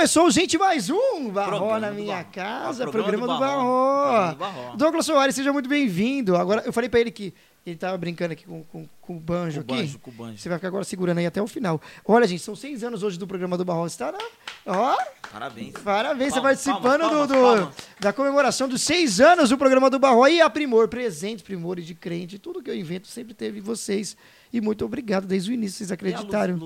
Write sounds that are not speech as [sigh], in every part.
Começou, gente, mais um Barró Programa na do minha Barró. casa, Ah, programa, do Barró. Barró. Programa do Barró. Douglas Soares, seja muito bem-vindo. Agora, eu falei pra ele que ele tava brincando aqui com, com, com o banjo Com aqui. banjo, com o banjo. Você vai ficar agora segurando aí até o final. Olha, gente, são seis anos hoje do programa do Barró. Você tá na... Ó, Parabéns. parabéns, você Palmas, participando palmas, do, palmas, do- da comemoração dos seis anos do programa do Barró. E a Primor, presentes, primores de crente, tudo que eu invento sempre teve vocês. E muito obrigado desde o início, vocês acreditaram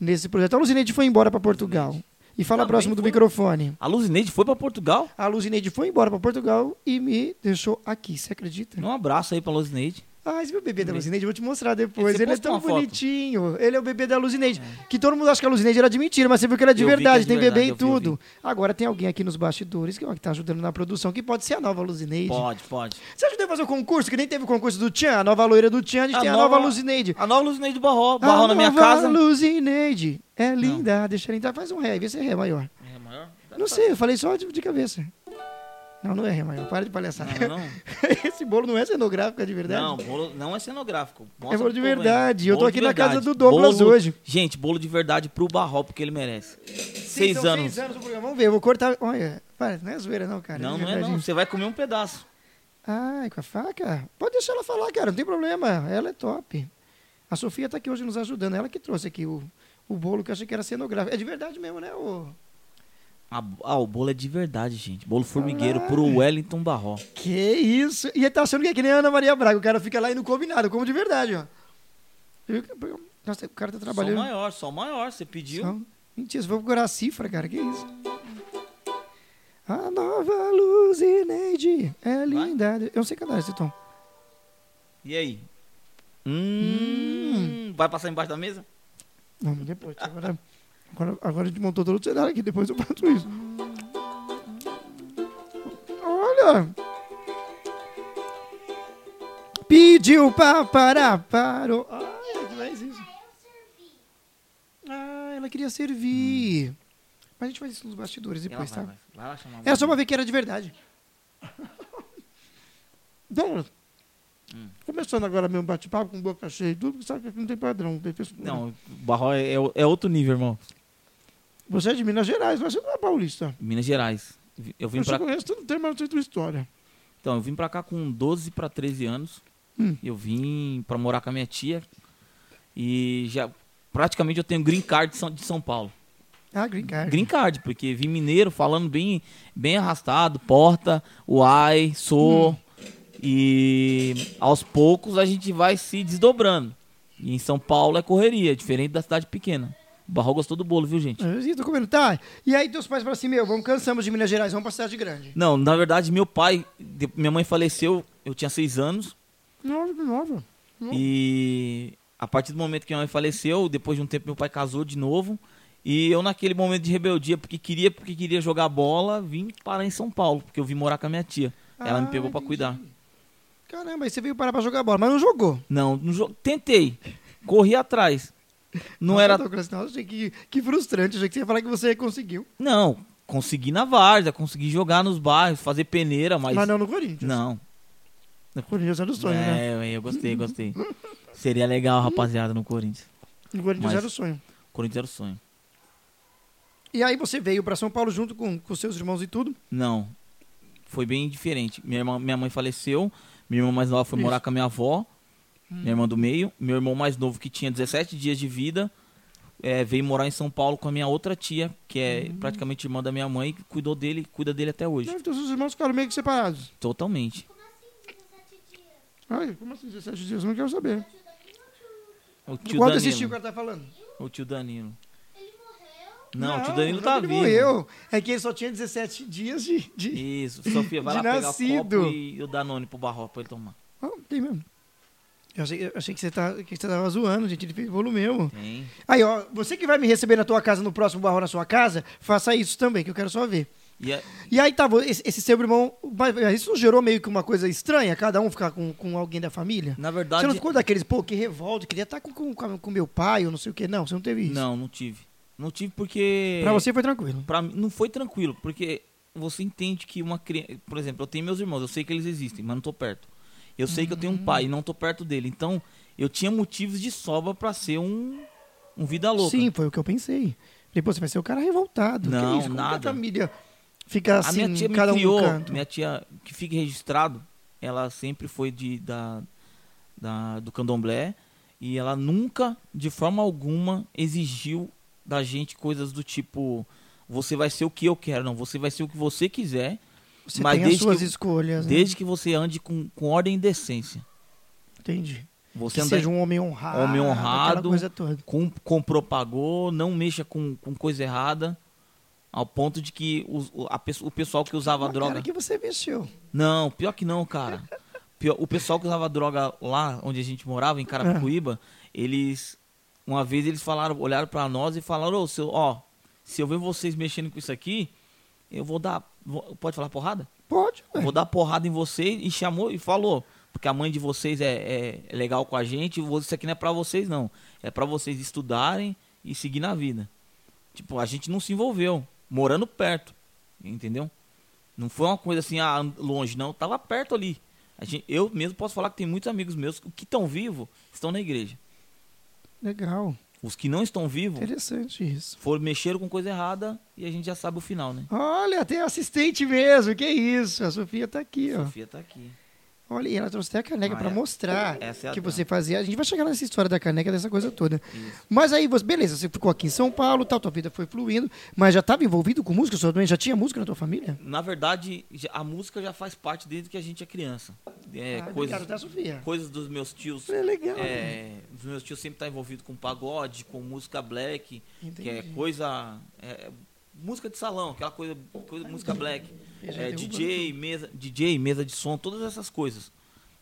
nesse projeto. A Luzineide foi embora para Portugal. E fala Também próximo do foi. microfone. A Luzineide foi pra Portugal? A Luzineide foi embora para Portugal e me deixou aqui, você acredita? Um abraço aí pra Luzineide. Ah, esse é o bebê da. Luzineide, eu vou te mostrar depois. Você Ele é tão foto. bonitinho. Ele é o bebê da Luzineide. Que todo mundo acha que a Luzineide era de mentira, mas você viu que ela é de Eu que é verdade, de tem verdade, bebê e eu vi, tudo. Agora tem alguém aqui nos bastidores que, ó, que tá ajudando na produção, que pode ser a nova Luzineide. Pode, pode. Você ajudou a fazer o concurso, que nem teve o concurso do Tchan, a nova loira do Tchan, a gente A tem a nova nova- Luzineide. A nova Luzineide do Barró. Barró a na minha nova casa. Luzineide é linda. Deixa ela entrar, faz um ré, vê se é ré maior. É maior? Não sei, eu falei só de, de cabeça. Não, não é maior, para de palhaçada. Não, não. [laughs] Esse bolo não é cenográfico, é de verdade? Não, bolo não é cenográfico. Mostra É bolo de verdade. Eu tô Bolo aqui na casa do Douglas Bolo- hoje. Gente, bolo de verdade pro Barró, porque ele merece. Sim, Seis anos. Seis anos. Vamos ver, eu vou cortar. Olha, para, não é zoeira não, cara. Não, de não é não. Você vai comer um pedaço. Ai, com a faca? Pode deixar ela falar, cara, não tem problema. Ela é top. A Sofia tá aqui hoje nos ajudando. Ela que trouxe aqui o, o bolo que eu achei que era cenográfico. É de verdade mesmo, né? O... Ah, ah, o bolo é de verdade, gente. Bolo formigueiro Ah. pro Wellington Barró. Que isso? E ele tá achando que é que nem a Ana Maria Braga. O cara fica lá e não come nada, como de verdade, ó. Nossa, o cara tá Só trabalhando. maior, só maior. Você pediu. Só- Mentira, você vai procurar a cifra, cara. Que isso? A nova Luzineide é linda. Eu não sei cantar esse tom. E aí? Hum, Vai passar embaixo da mesa? Vamos depois. Agora, agora, agora a gente montou todo o cenário aqui, depois eu faço isso. Olha! Pediu pra parar, parou. Ai, que faz isso? Ah, ela queria servir. Mas a gente faz isso nos bastidores depois, vai, tá? vai. Vai lá chamar a Era só pra ver que era de verdade. Douglas, começando agora meu bate-papo com boca cheia e tudo, sabe que não tem padrão. Tem pessoa- Não, o Barró é, é outro nível, irmão. Você é de Minas Gerais, mas você não é paulista. Minas Gerais. Eu vim te conheço, tu não tem, mas eu sei tua história. Então, eu vim pra cá com 12 pra 13 anos. Hum. Eu vim pra morar com a minha tia. E já praticamente eu tenho green card de São, de São Paulo. Ah, green card. Green card, porque vim mineiro falando bem, bem arrastado, porta, uai, sou. Hum. E aos poucos a gente vai se desdobrando. E em São Paulo é correria, diferente da cidade pequena. O Barro gostou do bolo, viu, gente? Eu tô comendo, tá? E aí teus pais falaram assim, meu, vamos, cansamos de Minas Gerais, vamos pra cidade grande. Não, na verdade, meu pai, de- minha mãe faleceu, eu tinha seis anos. Nova, nova. E a partir do momento que minha mãe faleceu, depois de um tempo meu pai casou de novo. E eu naquele momento de rebeldia, porque queria, porque queria jogar bola, vim parar em São Paulo, porque eu vim morar com a minha tia. Ela me Ah, pegou pra entendi. cuidar. Caramba, aí você veio parar pra jogar bola, mas não jogou. Não, no jo- tentei. Corri atrás. Não Nossa, era. Nossa, achei que, que frustrante, achei que você ia falar que você conseguiu. Não, consegui na várzea, consegui jogar nos bairros, fazer peneira, mas. Mas, não no Corinthians. Não. No Corinthians era o sonho, né? É, eu gostei, gostei. Seria legal, rapaziada, no Corinthians. No Corinthians Mas- era o sonho. Corinthians era o sonho. E aí você veio pra São Paulo junto com, com seus irmãos e tudo. Não. Foi bem diferente. Minha, irmã, minha mãe faleceu. Minha irmã mais nova foi Isso. morar com a minha avó. Minha irmã do meio. Meu irmão mais novo, que tinha 17 dias de vida, é, veio morar em São Paulo com a minha outra tia, que é praticamente irmã da minha mãe, que cuidou dele, cuida dele até hoje. Então seus irmãos ficaram meio que separados. Totalmente. Ai, como assim 17 dias? Eu não quero saber. O tio tio que Danilo. ela tá falando? O tio Danilo. Não, o tio Danilo não tá ele vivo. morreu. É que ele só tinha 17 dias de... de... Isso, Sofia, vai lá pegar nascido. o copo e o Danone pro Barro pra ele tomar. Ah, tem mesmo. Eu achei, eu achei que, você tá, que você tava zoando, gente. Ele fez bolo mesmo. Tem. Aí, ó, você que vai me receber na tua casa, no próximo barro na sua casa, faça isso também, que eu quero só ver. E é- E aí, tá, esse, esse seu irmão, isso não gerou meio que uma coisa estranha, cada um ficar com, com alguém da família? na Você verdade. não ficou daqueles, pô, que revolta, queria estar com, com, com, com meu pai ou não sei o que, não, você não teve isso? Não, não tive. Não tive porque. Pra você foi tranquilo. Pra mim, não foi tranquilo, porque você entende que uma criança. Por exemplo, eu tenho meus irmãos, eu sei que eles existem, mas não tô perto. Eu sei que eu tenho um pai e não tô perto dele. Então, eu tinha motivos de sobra pra ser um, um vida louca. Sim, foi o que eu pensei. Depois você vai ser o cara revoltado. Não, que nada. a família fica a assim, minha tia me cada um criou, no canto. minha tia, que fica registrado, ela sempre foi de, da, da, do candomblé e ela nunca, de forma alguma, exigiu da gente coisas do tipo você vai ser o que eu quero, não, você vai ser o que você quiser, Você mas tem as suas que- escolhas. né? desde que você ande com, com ordem e decência. Entendi. Você anda seja um homem honrado. Homem honrado. coisa toda. com, comprou, pagou, não mexa com, com coisa errada, ao ponto de que o, a o pessoal que usava Uma droga. cara que você mexeu. Não, pior que não, cara. [laughs] Pior- o pessoal que usava droga lá onde a gente morava, em Carapicuíba, eles. Uma vez eles falaram, olharam pra nós e falaram, ô, seu, ó, se eu ver vocês mexendo com isso aqui, eu vou dar. Pode falar porrada? Pode, ué. vou dar porrada em vocês e chamou e falou. Porque a mãe de vocês é, é- é legal com a gente, isso aqui não é pra vocês, não. É pra vocês estudarem e seguir na vida. Tipo, a gente não se envolveu, morando perto, entendeu? Não foi uma coisa assim, ah, longe, não. Tava perto ali. Gente, eu mesmo posso falar que tem muitos amigos meus que estão vivos, estão na igreja. Legal. Os que não estão vivos, Interessante isso. foram mexeram com coisa errada e a gente já sabe o final, né? Olha, tem assistente mesmo. Que isso? A Sofia tá aqui, ó. Sofia tá aqui. Olha, e ela trouxe até a caneca Ah, pra é. mostrar é que você fazia. A gente vai chegar nessa história da caneca, dessa coisa toda. Isso. Mas aí, você, beleza, você ficou aqui em São Paulo, tal, tua vida foi fluindo, mas já estava envolvido com música? Sua já tinha música na tua família? Na verdade, a música já faz parte desde que a gente é criança. É, ah, coisas, tá, Sofia? coisas dos meus tios. É legal. É, os meus tios sempre estão envolvidos com pagode, com música black, que é Entendi. coisa. é, música de salão, aquela coisa, coisa música black. É, DJ, mesa, DJ, mesa de som, todas essas coisas.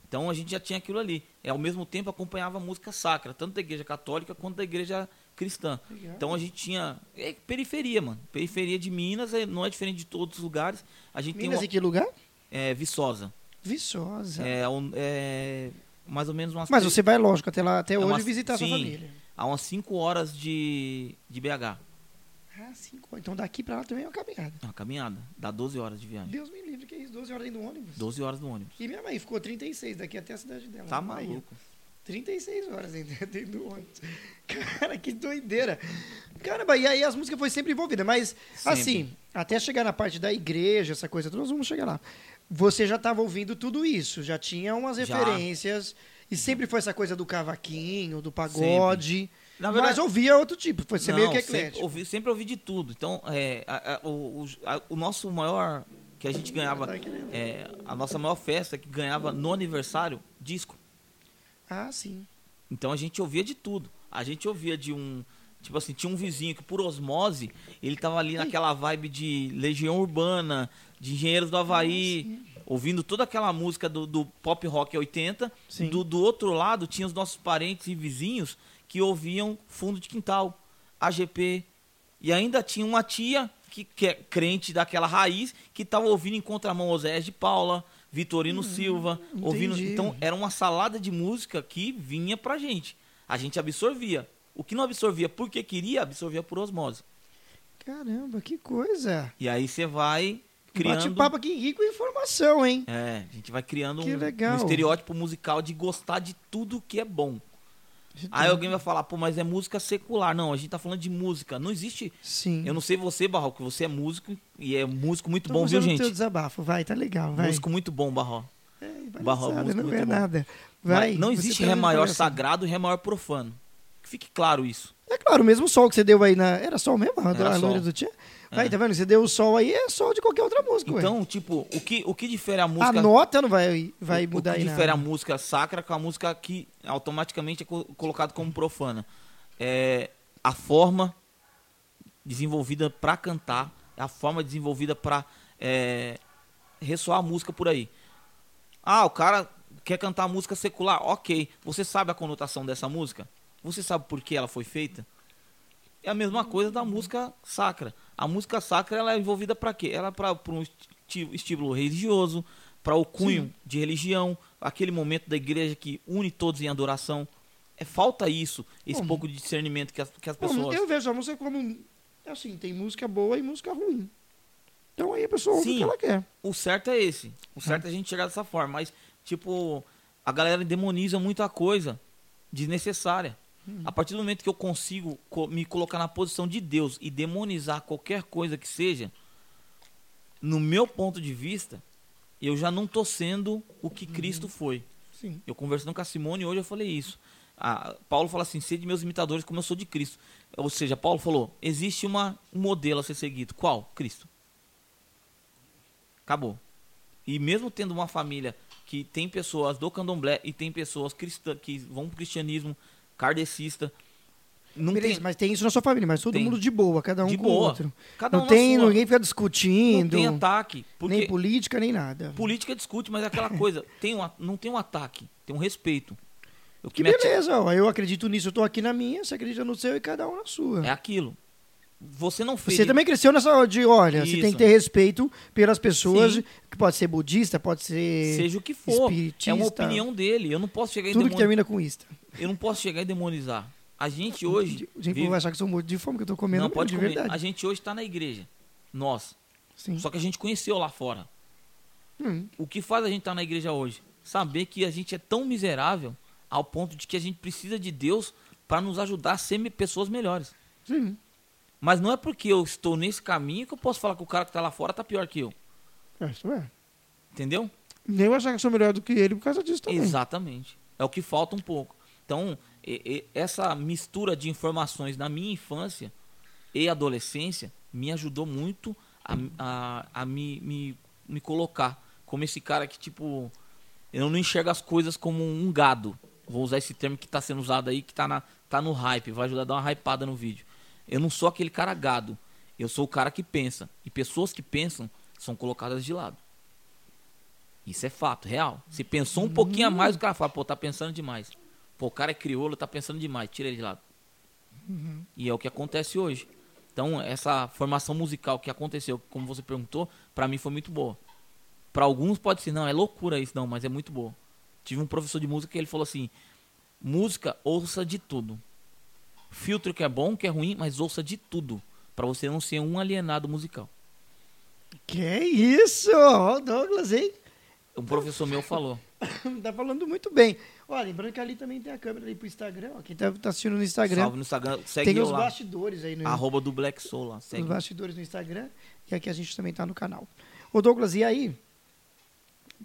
Então a gente já tinha aquilo ali. E ao mesmo tempo acompanhava música sacra, tanto da igreja católica quanto da igreja cristã. Legal. Então a gente tinha. É periferia, mano. Periferia de Minas é- não é diferente de todos os lugares. A gente Minas tem em que lugar? uma, é, Viçosa. Viçosa. É, um- é mais ou menos umas. Mas você vai, lógico, até lá, até É hoje umas- visitar sua sim. família. Há umas 5 horas de, de BH. Ah, cinco. Então daqui pra lá também é uma caminhada. É uma caminhada. Dá 12 horas de viagem. Deus me livre, que é isso? 12 horas dentro do ônibus. 12 horas no ônibus. E minha mãe ficou 36 daqui até a cidade dela. Tá na Bahia. maluco. 36 horas [laughs] dentro do ônibus. Cara, que doideira. Caramba, e aí as músicas foi sempre envolvida, mas Sempre. assim, até chegar na parte da igreja, essa coisa toda, nós vamos chegar lá. Você já estava ouvindo tudo isso, já tinha umas Já. referências, e sempre foi essa coisa do cavaquinho, do pagode, Na mas ouvia outro tipo, foi ser meio que sempre eclético. ouvi, sempre ouvi de tudo. Então, é, a- a- o, o- a- o nosso maior que a gente ganhava, é, a nossa maior festa que ganhava no aniversário, disco. Ah, sim. Então a gente ouvia de tudo. A gente ouvia de um. Tipo assim, tinha um vizinho que por osmose, ele tava ali naquela vibe de Legião Urbana, de Engenheiros do Havaí, ouvindo toda aquela música do, do pop rock 80. Sim. Do, do outro lado, tinha os nossos parentes e vizinhos que ouviam Fundo de Quintal, AGP. E ainda tinha uma tia que, que é crente daquela raiz, que tava ouvindo em contramão Oséias de Paula, Vitorino Silva, ouvindo. Hum. Então era uma salada de música que vinha pra gente. A gente absorvia. O que não absorvia porque queria, absorvia por osmose. Caramba, que coisa. E aí você vai criando. Bate-papo aqui rico em informação, hein? É, a gente vai criando um, um estereótipo musical de gostar de tudo que é bom. Aí alguém vai falar, pô, mas é música secular. Não, a gente tá falando de música. Não existe. Sim. Eu não sei você, Barro, que você é músico e é músico muito Tô bom, viu, gente? teu desabafo, vai, tá legal, vai. Músico muito bom, Barro. É, Barro, músico não muito é bom. nada. Vai. Mas não existe tá ré maior sagrado e ré maior profano. Que fique claro isso. É claro, o mesmo sol que você deu aí na. Era sol mesmo? A, Era a sol. do Tia? Vai, tá vendo? Você deu o sol aí, é sol de qualquer outra música, ué. Então, tipo, o que, o que difere a A música. nota não vai, vai o, mudar o que aí difere a nada. música sacra com a música que automaticamente é co colocado como profana. É a forma desenvolvida para cantar, a forma desenvolvida para é, ressoar a música por aí. Ah, o cara quer cantar música secular, ok. Você sabe a conotação dessa música? Você sabe por que ela foi feita? É a mesma coisa da música sacra. A música sacra ela é envolvida para quê? Ela é para um estímulo religioso, para o cunho de religião, aquele momento da igreja que une todos em adoração. É falta isso, esse Bom. pouco de discernimento que as, que as pessoas. eu vejo a música como. Assim, tem música boa e música ruim. Então aí a pessoa ouve o Sim. que ela quer. O certo é esse. O certo é a gente chegar dessa forma. Mas, tipo, a galera demoniza muita coisa desnecessária. A partir do momento que eu consigo co- me colocar na posição de Deus e demonizar qualquer coisa que seja, no meu ponto de vista, eu já não tô sendo o que Cristo foi. Sim. Eu conversando com a Simone hoje eu falei isso. Ah, Paulo fala assim: sede meus imitadores como eu sou de Cristo. Ou seja, Paulo falou: existe uma, um modelo a ser seguido. Qual? Cristo. Acabou. E mesmo tendo uma família que tem pessoas do candomblé e tem pessoas cristã, que vão pro cristianismo kardecista, não Beleza, tem, mas tem isso na sua família, mas todo Tem. mundo de boa, cada um De com boa. o outro. cada um não na tem, ninguém fica não discutindo, tem ataque. Nem política, nem nada. política discute, mas é aquela [laughs] coisa, tem um, não tem um ataque, tem um respeito. O Que ati- beleza, ó, eu acredito nisso, eu tô aqui na minha, você acredita no seu e cada um na sua. É aquilo. Você não fez. Você também cresceu nessa de, olha, você tem Isso. que ter respeito pelas pessoas, Sim. que pode ser budista, pode ser Seja o que for. espiritista, É uma opinião dele. Eu não posso chegar e tudo que termina com ista. Eu não posso chegar e demonizar. A gente hoje. O gente vive- vai achar que sou morto de fome, que eu tô comendo Não, pode de comer. verdade. A gente hoje está na igreja. Nós. Sim. Só que a gente conheceu lá fora. Hum, O que faz a gente estar na igreja hoje? Saber que a gente é tão miserável ao ponto de que a gente precisa de Deus para nos ajudar a ser pessoas melhores. sim. Mas não é porque eu estou nesse caminho que eu posso falar que o cara que está lá fora está pior que eu. É, isso é. Entendeu? Nem eu achar que eu sou melhor do que ele por causa disso também. Exatamente. É o que falta um pouco. Então, e- e- essa mistura de informações na minha infância e adolescência me ajudou muito a, a, a me, me, me colocar como esse cara que, tipo, eu não enxergo as coisas como um gado. Vou usar esse termo que está sendo usado aí, que está tá no hype, vai ajudar a dar uma hypada no vídeo. Eu não sou aquele cara gado. Eu sou o cara que pensa. E pessoas que pensam são colocadas de lado. Isso é fato, real. Se pensou um pouquinho a mais, o cara fala, pô, tá pensando demais. Pô, o cara é crioulo, tá pensando demais, tira ele de lado. E é o que acontece hoje. Então, essa formação musical que aconteceu, como você perguntou, pra mim foi muito boa. Pra alguns pode ser, não, é loucura isso, não, mas é muito boa. Tive um professor de música que ele falou assim: música, ouça de tudo. Filtro que é bom, que é ruim, mas ouça de tudo. Pra você não ser um alienado musical. Que isso, ó, o Douglas, hein? Um professor meu falou. [coughs] tá falando muito bem. Ó, lembrando que ali também tem a câmera ali pro Instagram, ó. Quem tá, tá assistindo no Instagram, Salve no Instagram, segue tem os lá. bastidores aí no Arroba do Black Soul lá. os Segue. bastidores no Instagram. E aqui a gente também tá no canal. Ô Douglas, e aí?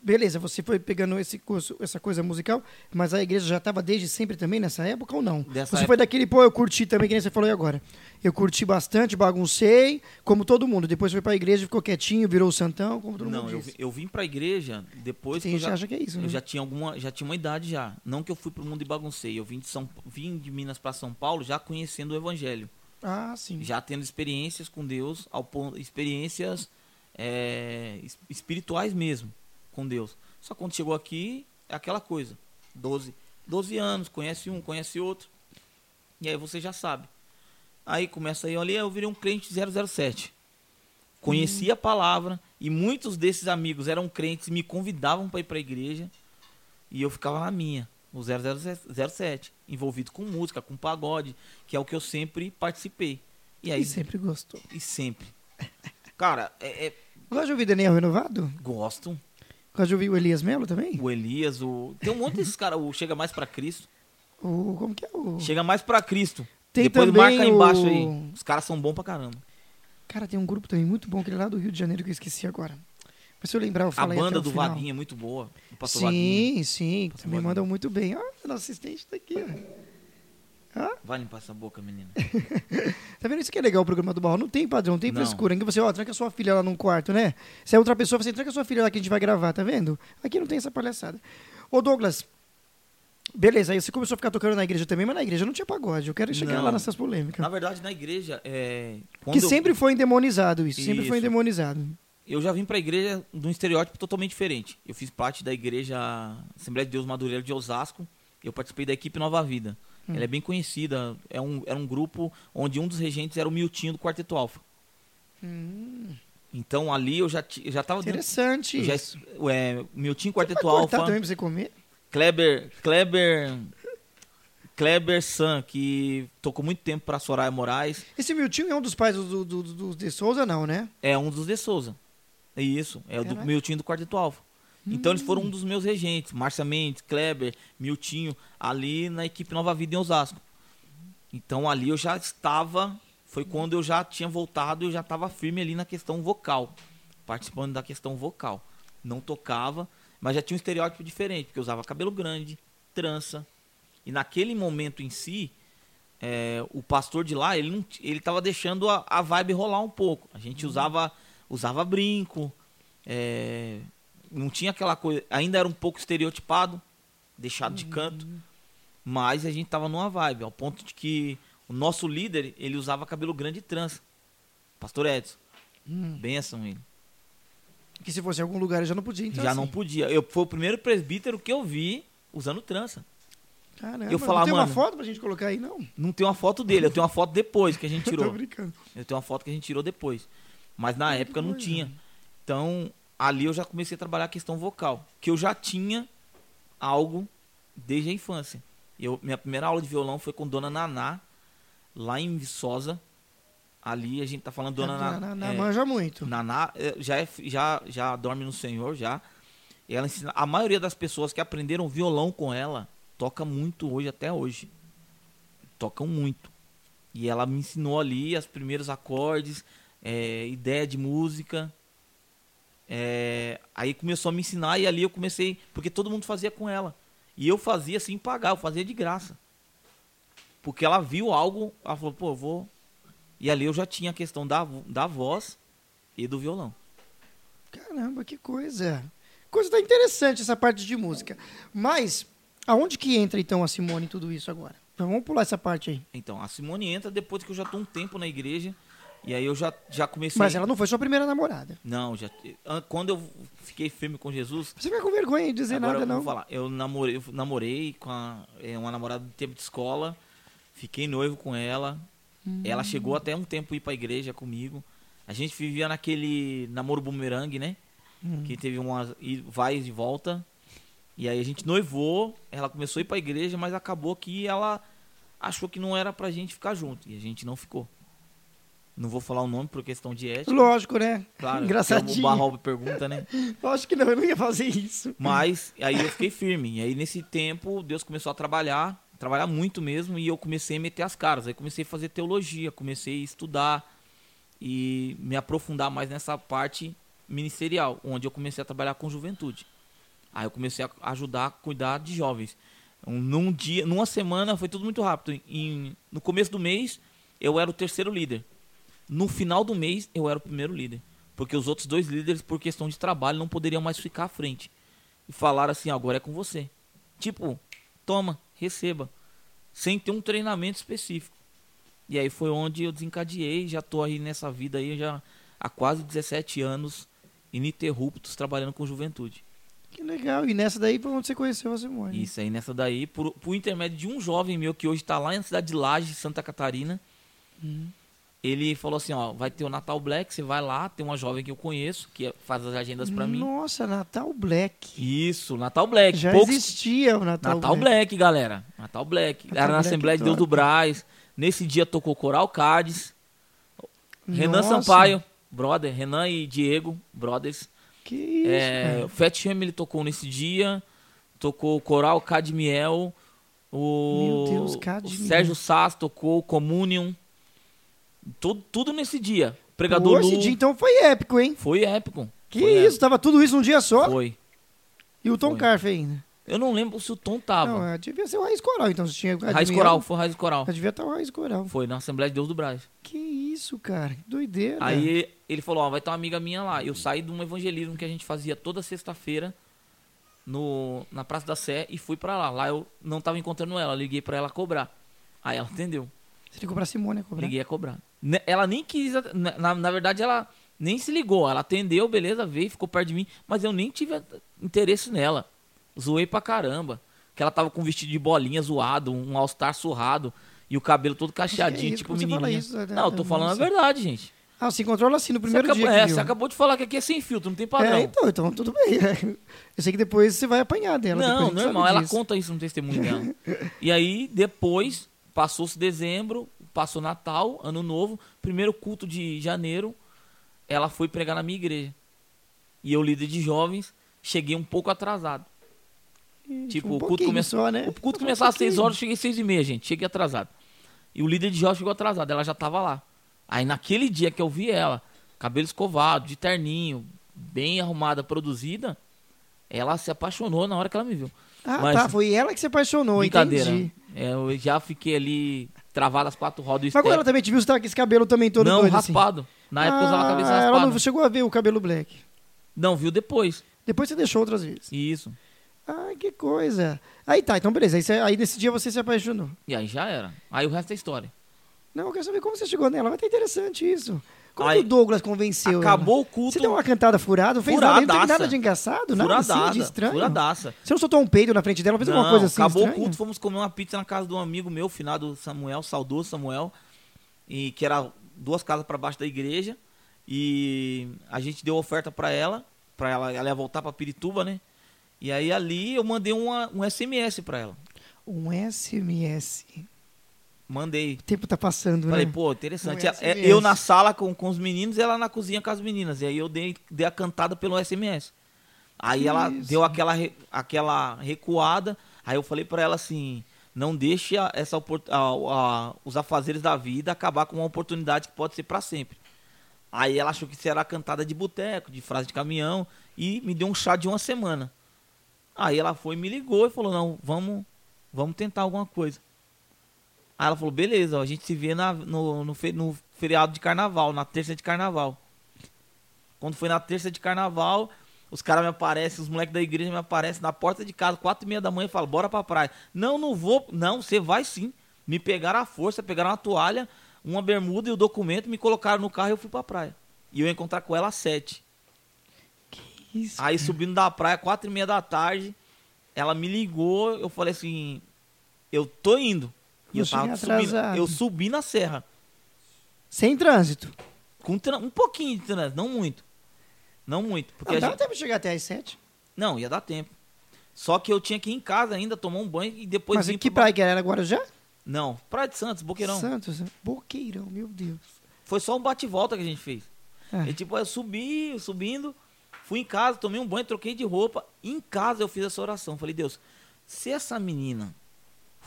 Beleza, você foi pegando esse curso, essa coisa musical, mas a igreja já estava desde sempre também nessa época ou não? Dessa você época- foi daquele, pô, eu curti também, que nem você falou aí agora. Eu curti bastante, baguncei, como todo mundo. Depois foi pra igreja, ficou quietinho, virou o santão, como todo Não, mundo eu, diz. vi- eu vim pra igreja depois Tem que eu já, acha que é isso, né? eu já tinha alguma, já tinha uma idade já. Não que eu fui pro mundo e baguncei. Eu vim de São, vim de Minas para São Paulo já conhecendo o evangelho, Ah, sim. já tendo experiências com Deus, ao ponto, experiências é, es- espirituais mesmo com Deus. Só quando chegou aqui é aquela coisa. 12, 12 anos, conhece um, conhece outro. E aí você já sabe. Aí começa aí, olha, eu virei um crente 007. Conhecia a palavra e muitos desses amigos eram crentes me convidavam para ir para a igreja e eu ficava na minha, o 007, envolvido com música, com pagode, que é o que eu sempre participei. E aí E sempre gostou. e sempre. Cara, é, é- Gosta de ouvir Daniel Renovado? gosto. Gosta de o Elias Melo também? O Elias, o tem um monte desses caras, o chega mais para Cristo. O, como que é o... Chega mais para Cristo. Tem Depois marca aí embaixo o- aí. Os caras são bons pra caramba. Cara, tem um grupo também muito bom, aquele lá do Rio de Janeiro que eu esqueci agora. Mas se eu lembrar, eu A falo aí banda do final. É muito boa. Sim, sim. Pastor Também mandam muito bem. Ó, nosso assistente tá aqui, ó. Vai limpar essa boca, menina. [laughs] Tá vendo isso que é legal o programa do Barro? Não tem padrão, não tem Não. frescura. Em que você, ó, tranca sua filha lá num quarto, né? Se é outra pessoa, você tranca sua filha lá que a gente vai gravar, tá vendo? Aqui não tem essa palhaçada. Ô, Douglas, beleza, aí você começou a ficar tocando na igreja também, mas na igreja não tinha pagode. Eu quero chegar Não. lá nessas polêmicas. Na verdade, na igreja, é, Que eu- sempre foi endemonizado isso, sempre foi Isso. endemonizado. eu já vim pra igreja de um estereótipo totalmente diferente. Eu fiz parte da igreja Assembleia de Deus Madureira de Osasco. Eu participei da equipe Nova Vida. Hum. Ela é bem conhecida. É um, era um grupo onde um dos regentes era o Miltinho do Quarteto Alfa. Então ali eu já, eu já tava dentro. Interessante já, isso. é, Miltinho Vai Quarteto cortar Alfa. também pra você comer? Kleber, Kleber, Kleber San, que tocou muito tempo pra Soraya Moraes, Esse Miltinho é um dos pais do, do, do, do De Souza, não, né? é um dos de Souza. É isso, é o do. Miltinho do Quarteto Alfa. Então eles Hum. foram um dos meus regentes, Márcia Mendes, Kleber, Miltinho, ali na equipe Nova Vida em Osasco. Então ali eu já estava, foi quando eu já tinha voltado, eu já estava firme ali na questão vocal, participando da questão vocal. Não tocava, mas já tinha um estereótipo diferente, porque eu usava cabelo grande, trança. E naquele momento em si, é, o pastor de lá, ele não, ele estava deixando a, a, vibe rolar um pouco. A gente Uhum. usava usava brinco, é, não tinha aquela coisa, ainda era um pouco estereotipado, deixado de canto, mas a gente tava numa vibe, ao ponto de que o nosso líder, ele usava cabelo grande e trança. Pastor Edson. Hum. Benção ele. Que se fosse em algum lugar eu já não podia, então Já assim. não podia. Eu foi o primeiro presbítero que eu vi usando trança. Caramba, Eu falar, não tem uma foto pra gente colocar aí, não? Não tem uma foto dele, eu tenho uma foto depois que a [laughs] gente Tô tirou. brincando. Eu tenho uma foto que a gente tirou depois. Mas na Que época não tinha. Então, ali eu já comecei a trabalhar a questão vocal. Que eu já tinha algo desde a infância. Eu, minha primeira aula de violão foi com Dona Naná, lá em Viçosa. Ali a gente tá falando Dona Na, Naná. na, na é, manja muito. Naná é, já, é, já, já dorme no Senhor, já. Ela ensina, a maioria das pessoas que aprenderam violão com ela toca muito hoje, até hoje. Tocam muito. E ela me ensinou ali os primeiros acordes, é, ideia de música. É, aí começou a me ensinar e ali eu comecei, porque todo mundo fazia com ela. E eu fazia sem pagar, eu fazia de graça. Porque ela viu algo, ela falou, pô, eu vou. E ali eu já tinha a questão da, da voz e do violão. Caramba, que coisa. Coisa tá interessante essa parte de música. Mas, aonde que entra então a Simone em tudo isso agora? Então, vamos pular essa parte aí. Então, a Simone entra depois que eu já tô um tempo na igreja. E aí eu já, já comecei. Mas ela não foi sua primeira namorada. Não, já. an- Quando eu fiquei firme com Jesus. Você fica com vergonha de dizer nada, eu vou não. falar. Eu namorei, eu namorei com a- é, uma namorada de tempo de escola. Fiquei noivo com ela. Hum. Ela chegou até um tempo ir pra igreja comigo. A gente vivia naquele namoro bumerangue, né? Hum. Que teve umas vai e volta. E aí a gente noivou, ela começou a ir pra igreja, mas acabou que ela achou que não era pra gente ficar junto. E a gente não ficou. Não vou falar o nome por questão de ética. Lógico, né? Claro, Engraçadinho. O Barrob pergunta, né? [laughs] Lógico que não, eu não ia fazer isso. Mas aí eu fiquei firme. E aí nesse tempo Deus começou a trabalhar, trabalhar muito mesmo, e eu comecei a meter as caras. Aí comecei a fazer teologia, comecei a estudar e me aprofundar mais nessa parte ministerial, onde eu comecei a trabalhar com juventude. Aí eu comecei a ajudar a cuidar de jovens. Um- Num dia, numa semana foi tudo muito rápido. Em- no começo do mês eu era o terceiro líder. No final do mês eu era o primeiro líder, porque os outros dois líderes por questão de trabalho não poderiam mais ficar à frente e falaram assim: agora é com você. Tipo, toma, receba. Sem ter um treinamento específico. E aí foi onde eu desencadeei, já tô aí nessa vida aí já há quase 17 anos, ininterruptos, trabalhando com juventude. Que legal. E nessa daí foi onde você conheceu a Simone. Isso aí nessa daí, por, por intermédio de um jovem meu que hoje tá lá na cidade de Laje, Santa Catarina. Hum. Ele falou assim, ó, vai ter o Natal Black, você vai lá, tem uma jovem que eu conheço, que faz as agendas pra mim. Nossa, Natal Black. Isso, Natal Black. Já Poucos, existia o Natal, Natal Black. galera. Natal Black. Natal Era na Black Assembleia de Deus do Braz. Nesse dia tocou Coral Cádiz. Renan Nossa, Sampaio, brother. Renan e Diego, brothers. Que isso, É, o Fat Family tocou nesse dia. Tocou o Coral Cadmiel. O, Meu Deus, o Cadmiel. Sérgio Sass tocou Communion. Tudo, tudo nesse dia. Pregador Pô, esse Lu. dia então foi épico, hein? Foi épico. Que Foi isso, tava tudo isso num dia só? épico. Foi. E o Tom Foi. Carf ainda. Eu não lembro se o Tom tava. Não, é, devia ser o Raiz Coral, então se tinha Raiz Coral, foi Raiz Coral. Devia estar o Raiz Coral. Foi na Assembleia de Deus do Braz. Que isso, cara? Que doideira. Aí ele falou, ó, vai ter uma amiga minha lá. Eu saí de um evangelismo que a gente fazia toda sexta-feira no na Praça da Sé e fui pra lá. Lá eu não tava encontrando ela, liguei pra ela cobrar. Aí ela atendeu. Você ligou pra Simone a cobrar. Liguei a cobrar. Ne- Ela nem quis, na, na- verdade ela nem se ligou. Ela atendeu, beleza, veio, ficou perto de mim, mas eu nem tive interesse nela. Zoei pra caramba. Que ela tava com um vestido de bolinha zoado, um all-star surrado e o cabelo todo cacheadinho, isso? tipo você menininha. isso, né? Não, eu tô falando a verdade, gente. Ah, você encontrou ela assim no Você primeiro acabou, dia é, viu. você acabou de falar que aqui é sem filtro, não tem padrão. É, então, então tudo bem. Eu sei que depois você vai apanhar dela. não, normal, ela disso. conta isso no testemunho dela. [laughs] e aí, depois, passou-se dezembro, passou Natal, Ano Novo, primeiro culto de janeiro, ela foi pregar na minha igreja. E eu, líder de jovens, cheguei um pouco atrasado. Tipo, um o culto, começou, só, né? o culto Só [laughs] um às 6 pouquinho. horas, cheguei às 6 e meia, gente. Cheguei atrasado. E o líder de jovem chegou atrasado, ela já tava lá. Aí naquele dia que eu vi ela, cabelo escovado, de terninho, bem arrumada, produzida, ela se apaixonou na hora que ela me viu. Ah, Mas- tá. Foi ela que se apaixonou, Brincadeira. entendi. É, eu já fiquei ali travado as quatro rodas do Mas quando ela também te viu, você tava com esse cabelo também todo Não, doido, assim. raspado. Na época eu usava a cabeça Ah, raspada. Ela Não... não chegou a ver o cabelo black. viu depois. Depois você deixou outras vezes. Isso. Ai, que coisa. Aí tá, então beleza. Aí, você- aí nesse dia você se apaixonou. E aí já era. Aí o resto é história. Não, eu quero saber como você chegou nela. Vai estar interessante isso. Como Aí, o Douglas convenceu Acabou o culto. Você deu uma cantada furada? Não fez nada, não Furadaça. nada de engraçado? Nada assim, Furadaça. de estranho? Furadaça. Você não soltou um peido na frente dela? Fez alguma Não, coisa assim acabou estranha? o culto, fomos comer uma pizza na casa de um amigo meu, finado Samuel, saudoso Samuel, e que era duas casas para baixo da igreja. E a gente deu oferta para ela, para ela, ela ia voltar para Pirituba, né? E aí ali eu mandei uma, um SMS para ela. Um SMS. Mandei. O tempo tá passando, Falei, né? pô, interessante. Um É, SMS. eu na sala com, com os meninos e ela na cozinha com as meninas. E aí eu dei, dei a cantada pelo SMS. Aí Que ela isso? deu aquela, aquela recuada. Aí eu falei pra ela assim: não deixe a- essa, a- a- os afazeres da vida acabar com uma oportunidade que pode ser pra sempre. Aí ela achou que isso era cantada de boteco, de frase de caminhão, e me deu um chá de uma semana. Aí ela foi, me ligou e falou: não, vamos, vamos tentar alguma coisa. Aí ela falou, beleza, ó, a gente se vê na- no, no, fe- no feriado de carnaval, na terça de carnaval. Quando foi na terça de carnaval, os caras me aparecem, os moleques da igreja me aparecem na porta de casa, quatro e meia da manhã, e falam, bora pra praia. Não, não vou. Não, você vai sim. Me pegaram à força, pegaram uma toalha, uma bermuda e o documento, me colocaram no carro e eu fui pra praia. E eu ia encontrar com ela às sete. Isso. Aí subindo da praia, quatro e meia da tarde, ela me ligou, eu falei assim, eu tô indo. E eu tava subindo, eu subi na serra. Sem trânsito. Com um pouquinho de trânsito, não muito. Não muito. Porque Não, a dá gente- tempo de chegar até às sete. Não, ia dar tempo. Só que eu tinha que ir em casa ainda, tomar um banho e depois Mas que pra- praia que era? Era Guarujá? Não, Praia de Santos, Boqueirão. Santos. Boqueirão, meu Deus. Foi só um bate-volta que a gente fez. É. E tipo, eu subi, subindo, fui em casa, tomei um banho, troquei de roupa. Em casa eu fiz essa oração. Falei, Deus, se essa menina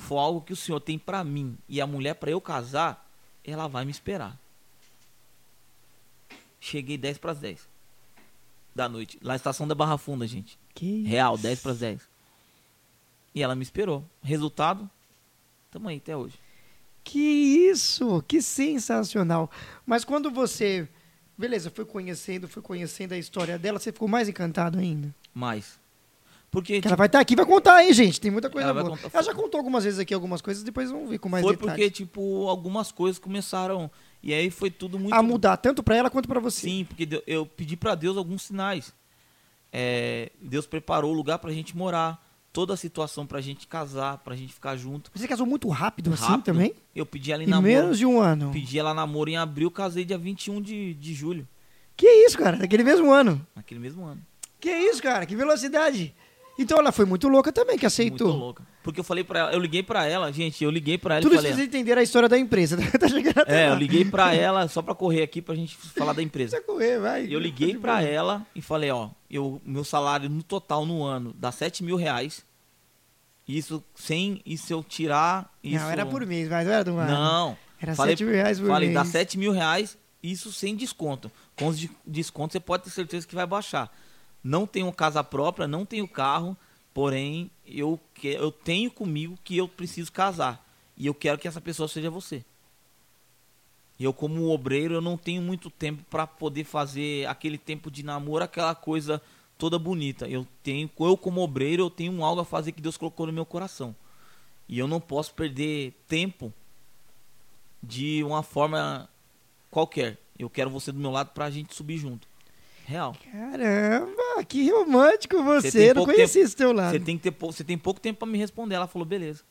for algo que o Senhor tem pra mim e a mulher pra eu casar, ela vai me esperar. Cheguei 10 pras 10 da noite. Lá na estação da Barra Funda, gente. Que Real, isso. 10 pras 10. E ela me esperou. Resultado, tamo aí até hoje. Que isso, que sensacional. Mas quando você, beleza, foi conhecendo, foi conhecendo a história dela, você ficou mais encantado ainda? Mas. Porque Que ela vai estar aqui e vai contar aí, gente. Tem muita coisa Ela boa. Ela já contou algumas vezes aqui algumas coisas, depois vamos ver com mais foi detalhes. porque, tipo, algumas coisas começaram. E aí foi tudo muito. A mudar tanto pra ela quanto pra você. Sim, porque eu pedi pra Deus alguns sinais. É, Deus preparou o lugar pra gente morar, toda a situação pra gente casar, pra gente ficar junto. Você casou muito rápido, assim Rápido. também? Eu pedi ela em Em namoro. menos de um ano. Pedi ela namoro em abril, casei dia 21 de, de julho, Que isso, cara? Naquele mesmo ano. naquele mesmo ano. Que isso, cara? Que velocidade. Então ela foi muito louca também, que aceitou. Muito louca. Porque eu falei pra ela, eu liguei pra ela, gente, eu liguei pra ela Tudo e falei. vocês entenderam a história da empresa. [laughs] tá chegando até É, lá. eu liguei pra ela só pra correr aqui pra gente falar da empresa. [laughs] Precisa correr, vai. Eu liguei pra ela e falei, ó, eu, meu salário no total no ano dá 7 mil reais. Isso sem, e se eu tirar isso... Não, era por mês, mas não era do ano. Não. Era Falei- 7 mil reais por Falei, mês. dá 7 mil reais, isso sem desconto. Com os de- descontos você pode ter certeza que vai baixar. Não tenho casa própria, não tenho carro, porém eu, que, eu tenho comigo que eu preciso casar. E eu quero que essa pessoa seja você. Eu, como obreiro, eu não tenho muito tempo para poder fazer aquele tempo de namoro, aquela coisa toda bonita. Eu tenho, eu como obreiro, eu tenho algo a fazer que Deus colocou no meu coração. E eu não posso perder tempo de uma forma qualquer. Eu quero você do meu lado pra gente subir junto. Real. Caramba, que romântico você. Não pouco conhecia esse teu lado. Você tem que ter você tem pouco tempo pra me responder. Ela falou, beleza.